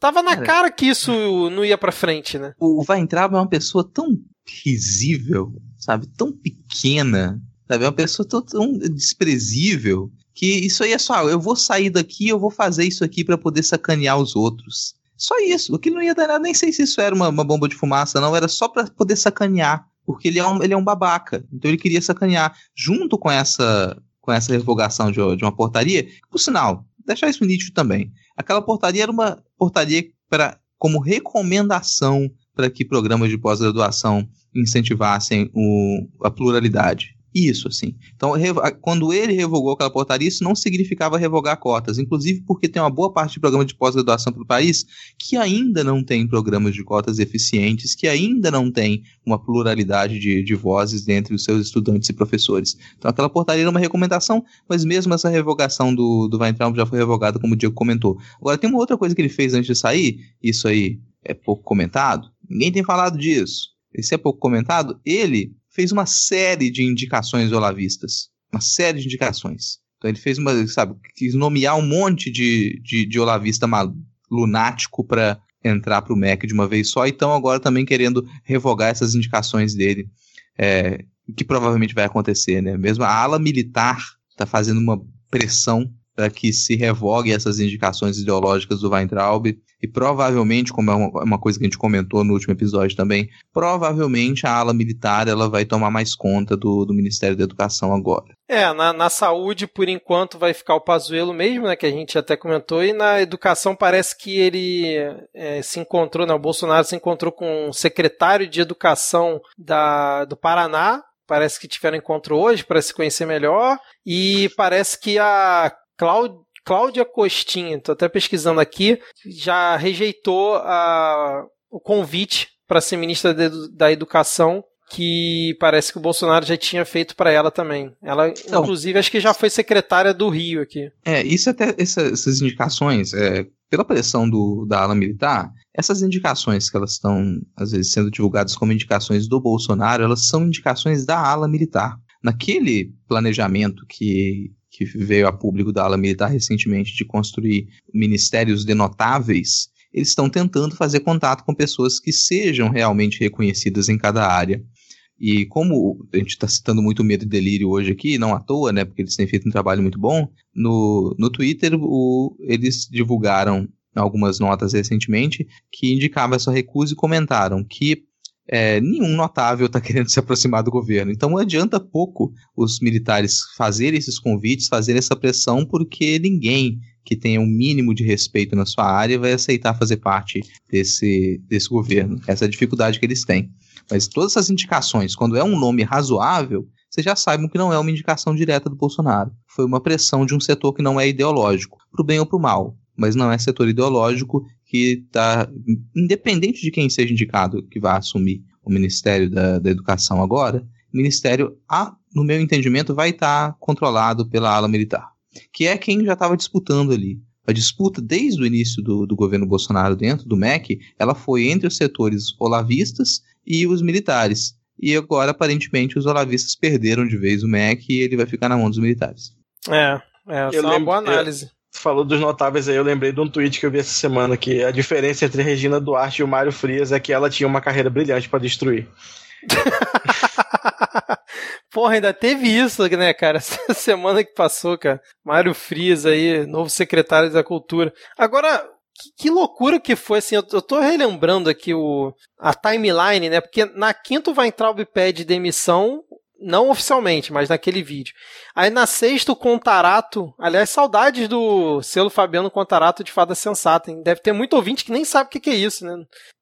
tava na cara, cara que isso não ia pra frente, né? O Weintraub é uma pessoa tão risível, sabe? Tão pequena, sabe? É uma pessoa tão, tão desprezível que isso aí é só, eu vou sair daqui, eu vou fazer isso aqui para poder sacanear os outros. Só isso. O que não ia dar nada, nem sei se isso era uma, uma bomba de fumaça, não. Era só para poder sacanear porque ele é um, ele é um babaca. Então ele queria sacanear. Junto com essa, com essa revogação de, de uma portaria, por sinal, deixar isso nítido também. Aquela portaria era uma portaria para como recomendação para que programas de pós-graduação incentivassem o, a pluralidade. Isso, assim. Então, quando ele revogou aquela portaria, isso não significava revogar cotas, inclusive porque tem uma boa parte de programas de pós-graduação para o país que ainda não tem programas de cotas eficientes, que ainda não tem uma pluralidade de, de vozes dentre os seus estudantes e professores. Então, aquela portaria era uma recomendação, mas mesmo essa revogação do, do Weintraub já foi revogada, como o Diego comentou. Agora, tem uma outra coisa que ele fez antes de sair, isso aí é pouco comentado, ninguém tem falado disso. Isso é pouco comentado. Ele fez uma série de indicações olavistas. Uma série de indicações. Então ele fez uma, sabe, quis nomear um monte de, de, de olavista lunático para entrar para o MEC de uma vez só, então agora também querendo revogar essas indicações dele, é, que provavelmente vai acontecer, né? Mesmo a ala militar está fazendo uma pressão para que se revogue essas indicações ideológicas do Weintraub e provavelmente, como é uma, é uma, coisa que a gente comentou no último episódio também, provavelmente a ala militar ela vai tomar mais conta do, do Ministério da Educação agora. É, na, na saúde, por enquanto, vai ficar o Pazuello mesmo, né, que a gente até comentou, e na educação parece que ele é, se encontrou, né, o Bolsonaro se encontrou com o secretário de educação da, do Paraná, parece que tiveram encontro hoje para se conhecer melhor, e parece que a Cláudia Cláudia Costinha, estou até pesquisando aqui, já rejeitou a, o convite para ser ministra de, da Educação que parece que o Bolsonaro já tinha feito para ela também. Ela, então, inclusive, acho que já foi secretária do Rio aqui. É, isso até essa, essas indicações, é, pela pressão do, da ala militar, essas indicações que elas estão, às vezes, sendo divulgadas como indicações do Bolsonaro, elas são indicações da ala militar. Naquele planejamento que que veio a público da ala militar recentemente de construir ministérios denotáveis, eles estão tentando fazer contato com pessoas que sejam realmente reconhecidas em cada área. E como a gente está citando muito Medo e Delírio hoje aqui, não à toa, né, porque eles têm feito um trabalho muito bom, no, no Twitter o, eles divulgaram algumas notas recentemente que indicavam essa recusa e comentaram que é, nenhum notável está querendo se aproximar do governo. Então adianta pouco os militares fazerem esses convites, fazerem essa pressão, porque ninguém que tenha um mínimo de respeito na sua área vai aceitar fazer parte desse, desse governo. Essa é a dificuldade que eles têm. Mas todas essas indicações, quando é um nome razoável, vocês já saibam que não é uma indicação direta do Bolsonaro. Foi uma pressão de um setor que não é ideológico, para o bem ou para o mal, mas não é setor ideológico que está, independente de quem seja indicado que vai assumir o Ministério da, da Educação agora, o Ministério, a, no meu entendimento, vai estar tá controlado pela ala militar, que é quem já estava disputando ali. A disputa, desde o início do, do governo Bolsonaro dentro do MEC, ela foi entre os setores olavistas e os militares. E agora, aparentemente, os olavistas perderam de vez o MEC e ele vai ficar na mão dos militares. É, é, é uma boa análise falou dos notáveis aí, eu lembrei de um tweet que eu vi essa semana que a diferença entre Regina Duarte e o Mário Frias é que ela tinha uma carreira brilhante para destruir. Porra, ainda teve isso, né, cara? Essa semana que passou, cara. Mário Frias aí, novo secretário da Cultura. Agora, que, que, loucura que foi, assim, eu, eu tô relembrando aqui o, a timeline, né, porque na quinta o Weintraub pede demissão, não oficialmente, mas naquele vídeo. Aí na sexta, o Contarato. Aliás, saudades do selo Fabiano Contarato de Fada Sensata. Hein? Deve ter muito ouvinte que nem sabe o que, que é isso, né?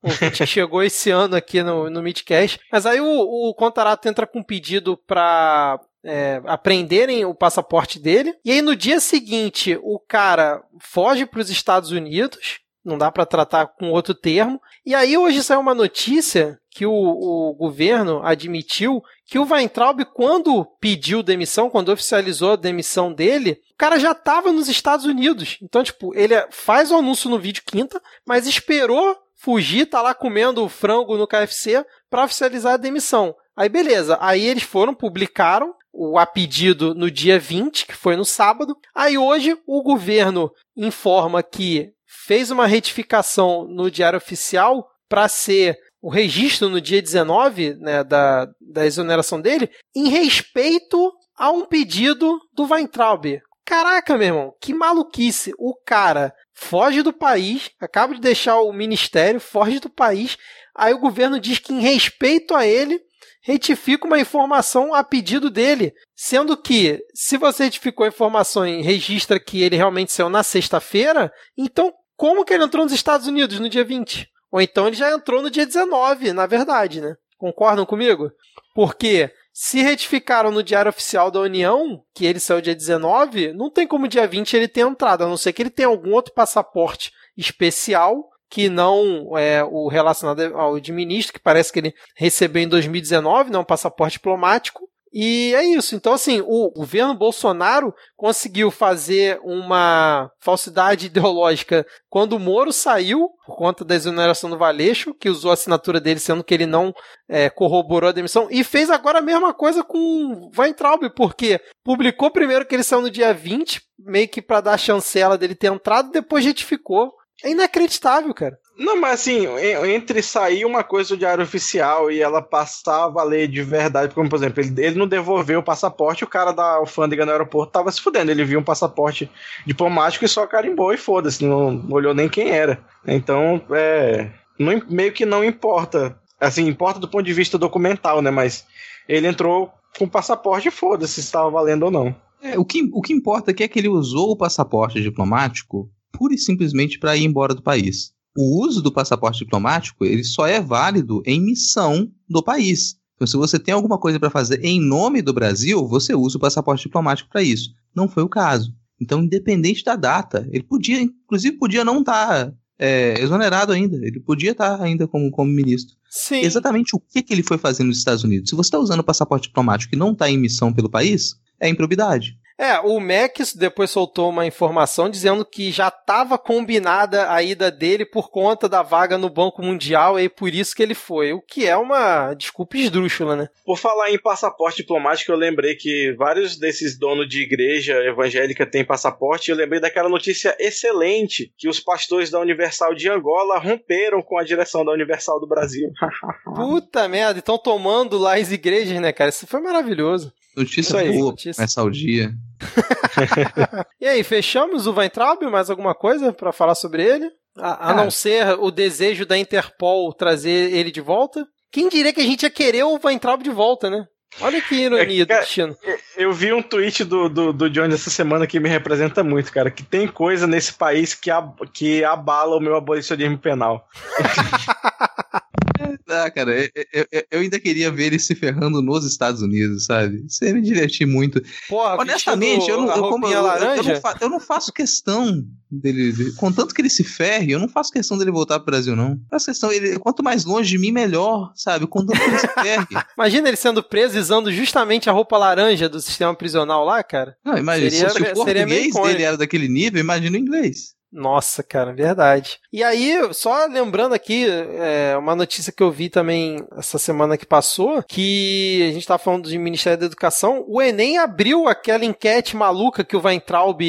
O ouvinte que chegou esse ano aqui no, no Midcast. Mas aí o, o Contarato entra com um pedido para é, aprenderem o passaporte dele. E aí no dia seguinte, o cara foge para os Estados Unidos não dá para tratar com outro termo. E aí hoje saiu uma notícia que o, o, governo admitiu que o Weintraub, quando pediu demissão, quando oficializou a demissão dele, o cara já estava nos Estados Unidos. Então, tipo, ele faz o anúncio no vídeo quinta, mas esperou fugir, tá lá comendo frango no KFC para oficializar a demissão. Aí beleza, aí eles foram, publicaram o a pedido no dia 20, que foi no sábado. Aí hoje o governo informa que fez uma retificação no Diário Oficial para ser o registro no dia 19 né, da, da exoneração dele em respeito a um pedido do Weintraub. Caraca, meu irmão, que maluquice. O cara foge do país, acaba de deixar o ministério, foge do país, aí o governo diz que em respeito a ele retifica uma informação a pedido dele, sendo que se você retificou a informação e registra que ele realmente saiu na sexta-feira, então como que ele entrou nos Estados Unidos no dia 20? Ou então ele já entrou no dia 19, na verdade, né? Concordam comigo? Porque se retificaram no Diário Oficial da União que ele saiu dia 19, não tem como dia 20 ele ter entrado, a não ser que ele tenha algum outro passaporte especial que não é o relacionado ao de ministro, que parece que ele recebeu em 2019, não um passaporte diplomático, E é isso. Então, assim, o governo Bolsonaro conseguiu fazer uma falsidade ideológica quando o Moro saiu, por conta da exoneração do Valeixo, que usou a assinatura dele, sendo que ele não é, corroborou a demissão, e fez agora a mesma coisa com Weintraub, porque publicou primeiro que ele saiu no dia 20, meio que para dar a chancela dele ter entrado, depois retificou. É inacreditável, cara. Não, mas assim, entre sair uma coisa do diário oficial e ela passar a valer de verdade, como por exemplo, ele, ele não devolveu o passaporte, o cara da alfândega no aeroporto tava se fudendo. Ele viu um passaporte diplomático e só carimbou e foda-se, não olhou nem quem era. Então, é. Não, meio que não importa. Assim, importa do ponto de vista documental, né? Mas ele entrou com passaporte e foda-se se estava valendo ou não. É, o, que, o que importa é que ele usou o passaporte diplomático pura e simplesmente para ir embora do país. O uso do passaporte diplomático ele só é válido em missão do país. Então, se você tem alguma coisa para fazer em nome do Brasil, você usa o passaporte diplomático para isso. Não foi o caso. Então, independente da data, ele podia, inclusive, podia não estar tá, é, exonerado ainda. Ele podia estar tá ainda como, como ministro. Sim. Exatamente o que, que ele foi fazendo nos Estados Unidos. Se você está usando o passaporte diplomático e não está em missão pelo país, é improbidade. É, o Max depois soltou uma informação dizendo que já estava combinada a ida dele por conta da vaga no Banco Mundial e por isso que ele foi. O que é uma desculpa esdrúxula, né? Por falar em passaporte diplomático, eu lembrei que vários desses donos de igreja evangélica têm passaporte. E eu lembrei daquela notícia excelente que os pastores da Universal de Angola romperam com a direção da Universal do Brasil. Puta merda, estão tomando lá as igrejas, né, cara? Isso foi maravilhoso. Notícia aí, boa, notícia. começar o dia. e aí, fechamos o Weintraub? Mais alguma coisa para falar sobre ele? A, a não ser o desejo da Interpol trazer ele de volta? Quem diria que a gente ia querer o Weintraub de volta, né? Olha que ironia é, do destino. Eu vi um tweet do, do, do Jones essa semana que me representa muito, cara. Que tem coisa nesse país que, ab, que abala o meu abolicionismo penal. Ah, cara, eu, eu, eu, ainda queria ver ele se ferrando nos Estados Unidos, sabe? Isso ia me divertir muito. Porra, Honestamente, eu não, eu, como, eu, não fa, eu não faço questão dele. Contanto que ele se ferre, eu não faço questão dele voltar pro Brasil, não. Faço questão, ele, quanto mais longe de mim, melhor, sabe? Contanto que ele se ferre. Imagina ele sendo preso usando justamente a roupa laranja do sistema prisional lá, cara. Não, imagina, seria, se, se o português dele era daquele nível, imagina o inglês. Nossa, cara, verdade. E aí, só lembrando aqui, é, uma notícia que eu vi também essa semana que passou, que a gente tá falando do Ministério da Educação, o Enem abriu aquela enquete maluca que o Weintraub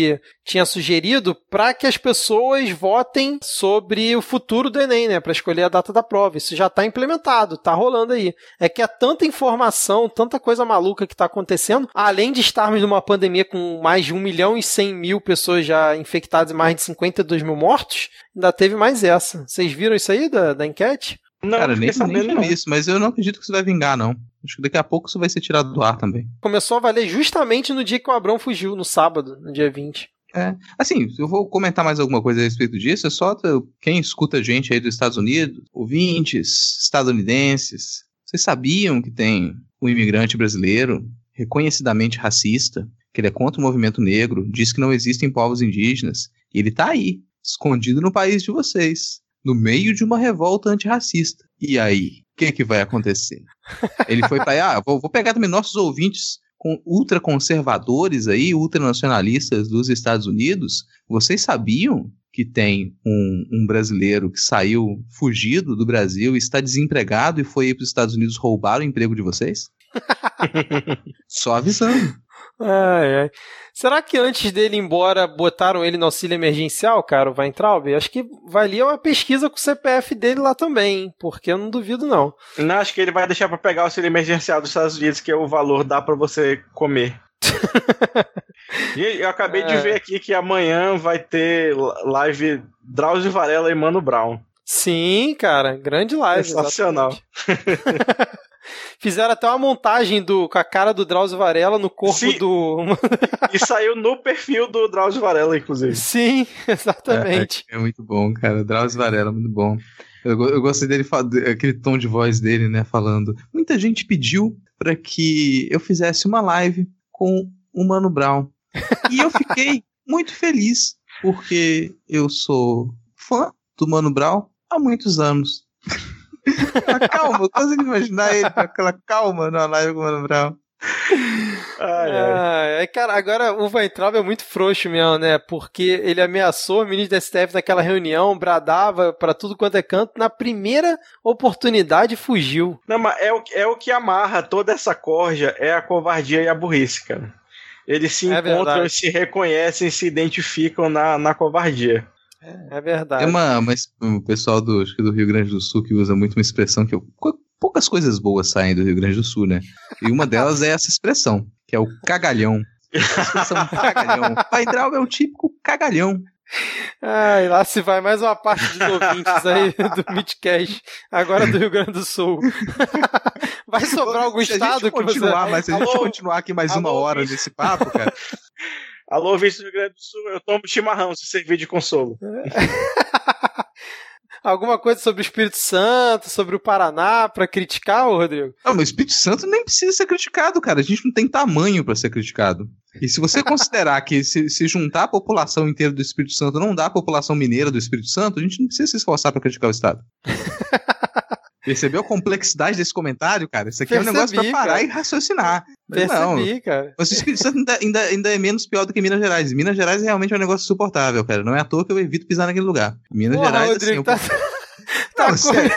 tinha sugerido para que as pessoas votem sobre o futuro do Enem, né, para escolher a data da prova. Isso já está implementado, está rolando aí. É que é tanta informação, tanta coisa maluca que está acontecendo, além de estarmos numa pandemia com mais de 1 milhão e 100 mil pessoas já infectadas e mais de 52 mil mortos, ainda teve mais essa. Vocês viram isso aí da, da enquete? Não, Cara, nem, sabendo nem isso, mas eu não acredito que isso vai vingar, não. Acho que daqui a pouco isso vai ser tirado do ar também. Começou a valer justamente no dia que o Abrão fugiu, no sábado, no dia 20. É, assim, eu vou comentar mais alguma coisa a respeito disso, é só quem escuta a gente aí dos Estados Unidos, ouvintes estadunidenses, vocês sabiam que tem um imigrante brasileiro reconhecidamente racista, que ele é contra o movimento negro, diz que não existem povos indígenas, e ele tá aí, escondido no país de vocês, no meio de uma revolta antirracista. E aí, o que, que vai acontecer? Ele foi para ah, vou, vou pegar também nossos ouvintes ultraconservadores aí, ultranacionalistas dos Estados Unidos, vocês sabiam que tem um, um, brasileiro que saiu fugido do Brasil, está desempregado e foi para os Estados Unidos roubar o emprego de vocês? Só avisando. Ai, ai. Será que antes dele ir embora botaram ele no auxílio emergencial, cara, o Weintraub? Acho que valia uma pesquisa com o CPF dele lá também, porque eu não duvido não. Não, acho que ele vai deixar para pegar o auxílio emergencial dos Estados Unidos, que é o valor dá para você comer. e eu acabei é. de ver aqui que amanhã vai ter live Drauzio Varela e Mano Brown. Sim, cara, grande live. Sensacional. Fizeram até uma montagem do, com a cara do Drauzio Varela no corpo Sim. do. e saiu no perfil do Drauzio Varela, inclusive. Sim, exatamente. É, é muito bom, cara. Drauzio Varela, muito bom. Eu, eu gostei dele, aquele tom de voz dele, né, falando. Muita gente pediu para que eu fizesse uma live com o Mano Brown. E eu fiquei muito feliz, porque eu sou fã do Mano Brown há muitos anos. A calma, eu consigo imaginar ele com aquela calma na live com o Mano Brown. ai, ai. Ah, cara, agora o Weintraub é muito frouxo mesmo, né? Porque ele ameaçou o ministro da STF naquela reunião, bradava para tudo quanto é canto, na primeira oportunidade fugiu. Não, mas é o, é o que amarra toda essa corja, é a covardia e a burrice, cara. Eles se é encontram, verdade. se reconhecem, se identificam na, na covardia. É, é verdade. É uma, mas o pessoal do, do Rio Grande do Sul que usa muito uma expressão que eu, poucas coisas boas saem do Rio Grande do Sul, né? E uma delas é essa expressão, que é o cagalhão. A expressão cagalhão. É o típico cagalhão. Ai, lá se vai mais uma parte dos ouvintes aí do Midcast, agora do Rio Grande do Sul. Vai sobrar algum se estado que você... Mas se a gente continuar aqui mais Alô, uma hora nesse papo, cara... Alô, ouvintes do Rio Grande do Sul, eu tomo chimarrão se servir de consolo. alguma coisa sobre o Espírito Santo, sobre o Paraná, para criticar, ô Rodrigo? Não, mas o Espírito Santo nem precisa ser criticado, cara. A gente não tem tamanho para ser criticado. E se você considerar que se, se, juntar a população inteira do Espírito Santo não dá a população mineira do Espírito Santo, a gente não precisa se esforçar para criticar o Estado. Percebeu a complexidade desse comentário, cara? Isso aqui Percebi, é um negócio pra parar cara. e raciocinar. Percebi, não. cara. Mas o Espírito Santo ainda, ainda, ainda, é menos pior do que Minas Gerais. Minas Gerais realmente é um negócio suportável, cara. Não é à toa que eu evito pisar naquele lugar. Minas Porra, Gerais, Rodrigo, assim... Tá... Eu... tá não, sério.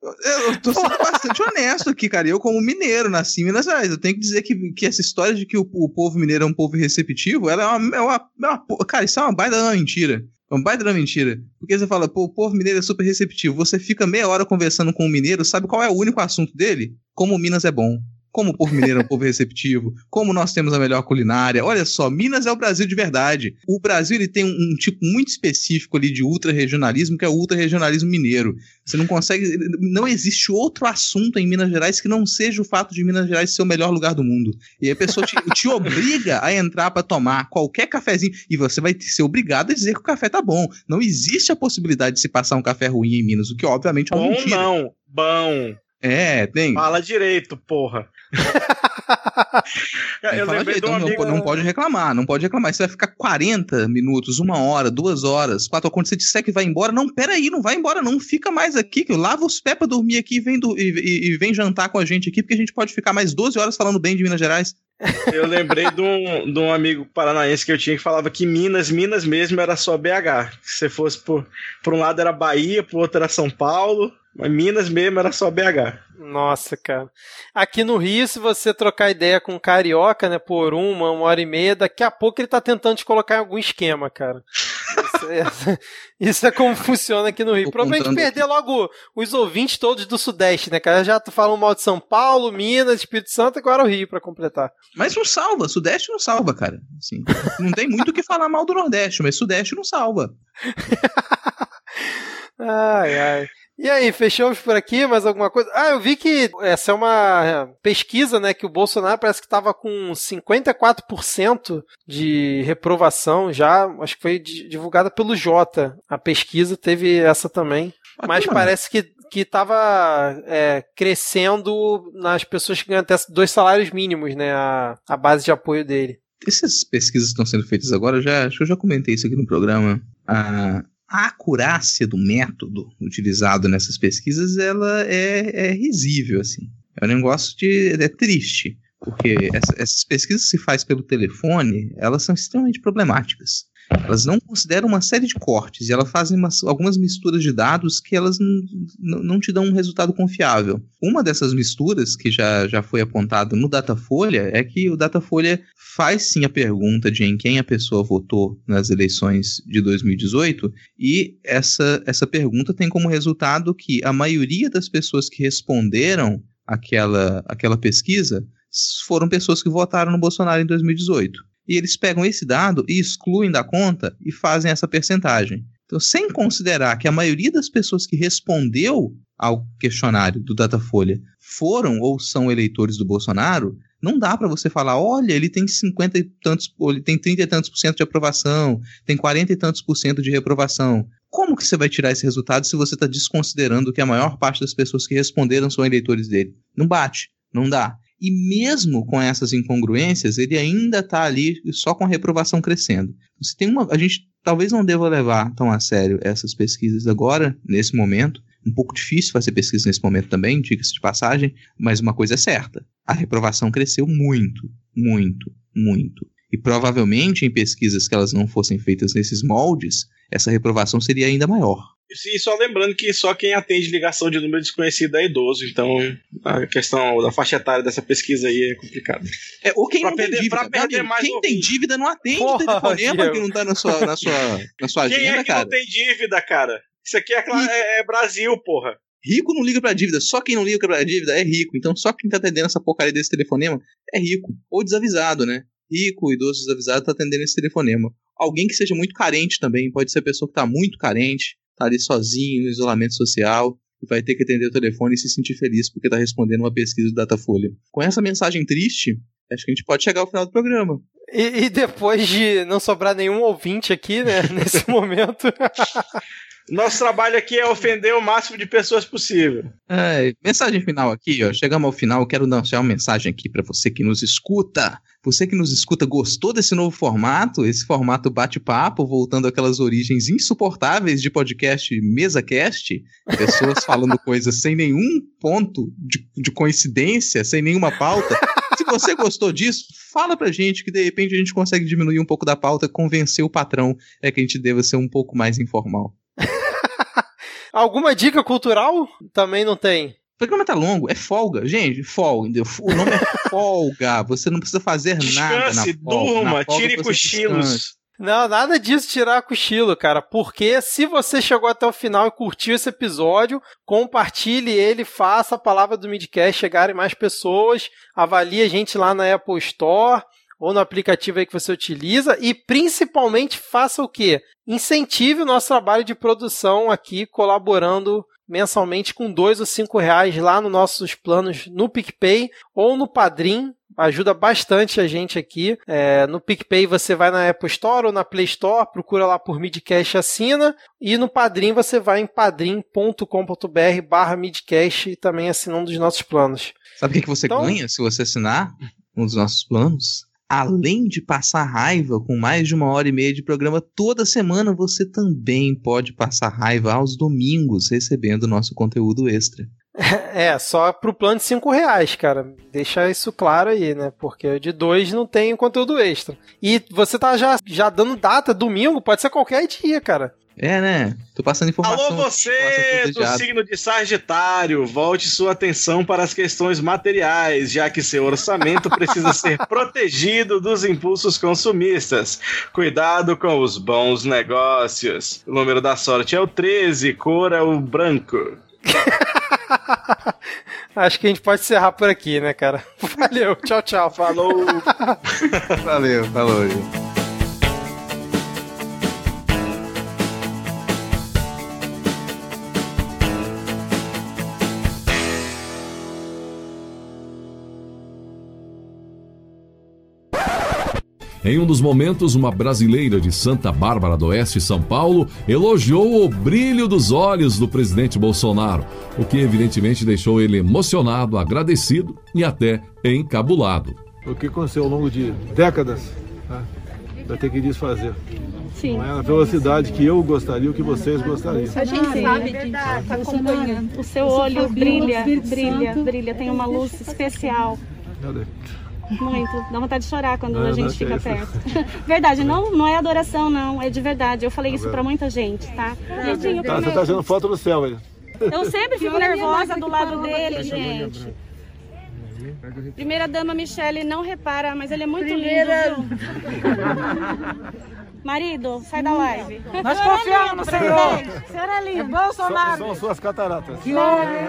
Eu tô sendo bastante honesto aqui, cara. Eu, como mineiro, nasci em Minas Gerais. Eu tenho que dizer que, que essa história de que o, o povo mineiro é um povo receptivo, ela é uma, é uma, é uma Cara, isso é uma baita uma mentira. É um baita da mentira. Porque você fala, pô, o povo mineiro é super receptivo. Você fica meia hora conversando com o um mineiro, sabe qual é o único assunto dele? Como Minas é bom como o povo mineiro é um povo receptivo, como nós temos a melhor culinária. Olha só, Minas é o Brasil de verdade. O Brasil ele tem um, um tipo muito específico ali de ultra-regionalismo, que é o ultra-regionalismo mineiro. Você não consegue. Não existe outro assunto em Minas Gerais que não seja o fato de Minas Gerais ser o melhor lugar do mundo. E a pessoa te, te obriga a entrar para tomar qualquer cafezinho e você vai ser obrigado a dizer que o café tá bom. Não existe a possibilidade de se passar um café ruim em Minas, o que obviamente é uma bom mentira. Não, bom. É, tem. Fala direito, porra. eu lembrei um amigo... não, não, pode reclamar, não pode reclamar. Você vai ficar 40 minutos, uma hora, duas horas, quatro. Quando você disser que vai embora, não, peraí, não vai embora, não. Fica mais aqui, que eu lavo os pés pra dormir aqui e vem, do, e, e, e vem jantar com a gente aqui, porque a gente pode ficar mais 12 horas falando bem de Minas Gerais. Eu lembrei de um, de um amigo paranaense que eu tinha que falava que Minas, Minas mesmo era só BH. Se você fosse por, por um lado era Bahia, por outro era São Paulo, mas Minas mesmo era só BH. Nossa, cara. Aqui no Rio, se você trocar ideia com um carioca, né, por uma, uma hora e meia, daqui a pouco ele tá tentando te colocar em algum esquema, cara. Isso é, isso é como funciona aqui no Rio. Provavelmente perder aqui. logo os ouvintes todos do Sudeste, né, cara? Já falando mal de São Paulo, Minas, Espírito Santo e agora o Rio para completar. Mas não salva, Sudeste não salva, cara. Assim, não tem muito o que falar mal do Nordeste, mas Sudeste não salva. ai, ai. E aí, fechamos por aqui, mais alguma coisa? Ah, eu vi que essa é uma pesquisa, né, que o Bolsonaro parece que estava com 54% de reprovação já, acho que foi divulgada pelo Jota. A pesquisa teve essa também. Mas parece que que estava é, crescendo nas pessoas que ganham até dois salários mínimos, né? A, a base de apoio dele. Essas pesquisas estão sendo feitas agora, já, acho que eu já comentei isso aqui no programa. A, a acurácia do método utilizado nessas pesquisas ela é, é risível assim. É um negócio de é triste porque essa, essas pesquisas que se faz pelo telefone elas são extremamente problemáticas elas não consideram uma série de cortes e elas fazem umas, algumas misturas de dados que elas não te dão um resultado confiável. Uma dessas misturas que já, já foi apontado no Datafolha é que o Datafolha faz sim a pergunta de em quem a pessoa votou nas eleições de 2018 e essa, essa pergunta tem como resultado que a maioria das pessoas que responderam aquela, aquela pesquisa foram pessoas que votaram no Bolsonaro em 2018 e eles pegam esse dado e excluem da conta e fazem essa percentagem. Então, sem considerar que a maioria das pessoas que respondeu ao questionário do Datafolha foram ou são eleitores do Bolsonaro, não dá para você falar, olha, ele tem 50 e tantos, ele tem 30 e tantos por cento de aprovação, tem 40 e tantos por cento de reprovação. Como que você vai tirar esse resultado se você está desconsiderando que a maior parte das pessoas que responderam são eleitores dele? Não bate, não dá. E mesmo com essas incongruências, ele ainda está ali só com a reprovação crescendo. Você tem uma, a gente talvez não deva levar tão a sério essas pesquisas agora, nesse momento. Um pouco difícil fazer pesquisa nesse momento também, diga-se de passagem, mas uma coisa é certa. a reprovação cresceu muito, muito, muito. E provavelmente em pesquisas que elas não fossem feitas nesses moldes, essa reprovação seria ainda maior. E só lembrando que só quem atende ligação de número desconhecido é idoso, então a questão da faixa etária dessa pesquisa aí é complicada. É, ou quem Pra não perder- tem dívida. perder mais quem tem dívida não atende Porra, o telefonema que não tá na sua, na sua, na sua Quem agenda, é que cara. não tem dívida, cara? Isso aqui é, é- é Brasil, porra. Rico não liga pra dívida, só quem não liga pra dívida é rico. Então só quem tá atendendo essa porcaria desse telefonema é rico. Ou desavisado, né? Rico, idoso, desavisado tá atendendo esse telefonema. Alguém que seja muito carente também, pode ser a pessoa que tá muito carente, tá ali sozinho, no isolamento social, e vai ter que atender o telefone e se sentir feliz porque tá respondendo uma pesquisa do Datafolha. Com essa mensagem triste, acho que a gente pode chegar ao final do programa. E, e depois de não sobrar nenhum ouvinte aqui, né, nesse momento. Nosso trabalho aqui é ofender o máximo de pessoas possível. É, mensagem final aqui, ó. Chegamos ao final, quero deixar uma mensagem aqui pra você que nos escuta. Você que nos escuta gostou desse novo formato, esse formato bate-papo, voltando àquelas origens insuportáveis de podcast mesa-cast, pessoas falando coisas sem nenhum ponto de, de coincidência, sem nenhuma pauta. Se você gostou disso, fala pra gente que de repente a gente consegue diminuir um pouco da pauta, convencer o patrão é que a gente deva ser um pouco mais informal. Alguma dica cultural? Também não tem. O programa tá longo, é folga. Gente, folga. entendeu? O nome é folga. Você não precisa fazer nada na Descanse, folga. durma, Na folga tire cochilos. descansa. Não, nada disso tirar cochilo, cara. Porque se você chegou até o final e curtiu esse episódio, compartilhe ele, faça a palavra do Midcast chegar em mais pessoas, avalie a gente lá na Apple Store ou no aplicativo aí que você utiliza e principalmente faça o quê? Incentive o nosso trabalho de produção aqui, colaborando mensalmente com dois ou cinco reais lá nos nossos planos no PicPay ou no Padrim. Ajuda bastante a gente aqui. É, no PicPay você vai na Apple Store ou na Play Store, procura lá por Midcast e assina. E no Padrim você vai em padrim.com.br barra Midcast e também assina um dos nossos planos. Sabe o que, que você Então- ganha se você assinar um dos nossos planos? Além de passar raiva com mais de uma hora e meia de programa toda semana, você também pode passar raiva aos domingos recebendo nosso conteúdo extra. É, só pro plano de 5 reais, cara. Deixa isso claro aí, né? Porque de dois não tem conteúdo extra. E você tá já, já dando data, domingo, pode ser qualquer dia, cara. É, né? Tô passando informação. Alô, você informação do signo de Sagitário, volte sua atenção para as questões materiais, já que seu orçamento precisa ser protegido dos impulsos consumistas. Cuidado com os bons negócios. O número da sorte é o 13, cor é o branco. Acho que a gente pode encerrar por aqui, né, cara? Valeu, tchau, tchau. Falou! Valeu, falou. Em um dos momentos, uma brasileira de Santa Bárbara do Oeste, São Paulo, elogiou o brilho dos olhos do presidente Bolsonaro, o que evidentemente deixou ele emocionado, agradecido e até encabulado. o que aconteceu ao longo de décadas, né, vai ter que desfazer. Sim. Não é a velocidade que eu gostaria, o que vocês gostariam. A gente sabe disso, tá acompanhando. O seu olho brilha, brilha, brilha, tem uma luz especial. Cadê? Muito. Dá vontade de chorar quando Não, a gente fica perto. Verdade, não, não é adoração, não. É de verdade. Eu falei isso pra muita gente, tá? Jedinho, Tá, você tá tirando foto do céu aí. Eu sempre fico nervosa do lado dele, gente. Primeira dama Michele não repara, mas ele é muito lindo, viu? Marido, sai da live. Nós confiamos no Senhor. Senhor é lindo. Bolsonaro. São suas cataratas. Que homem.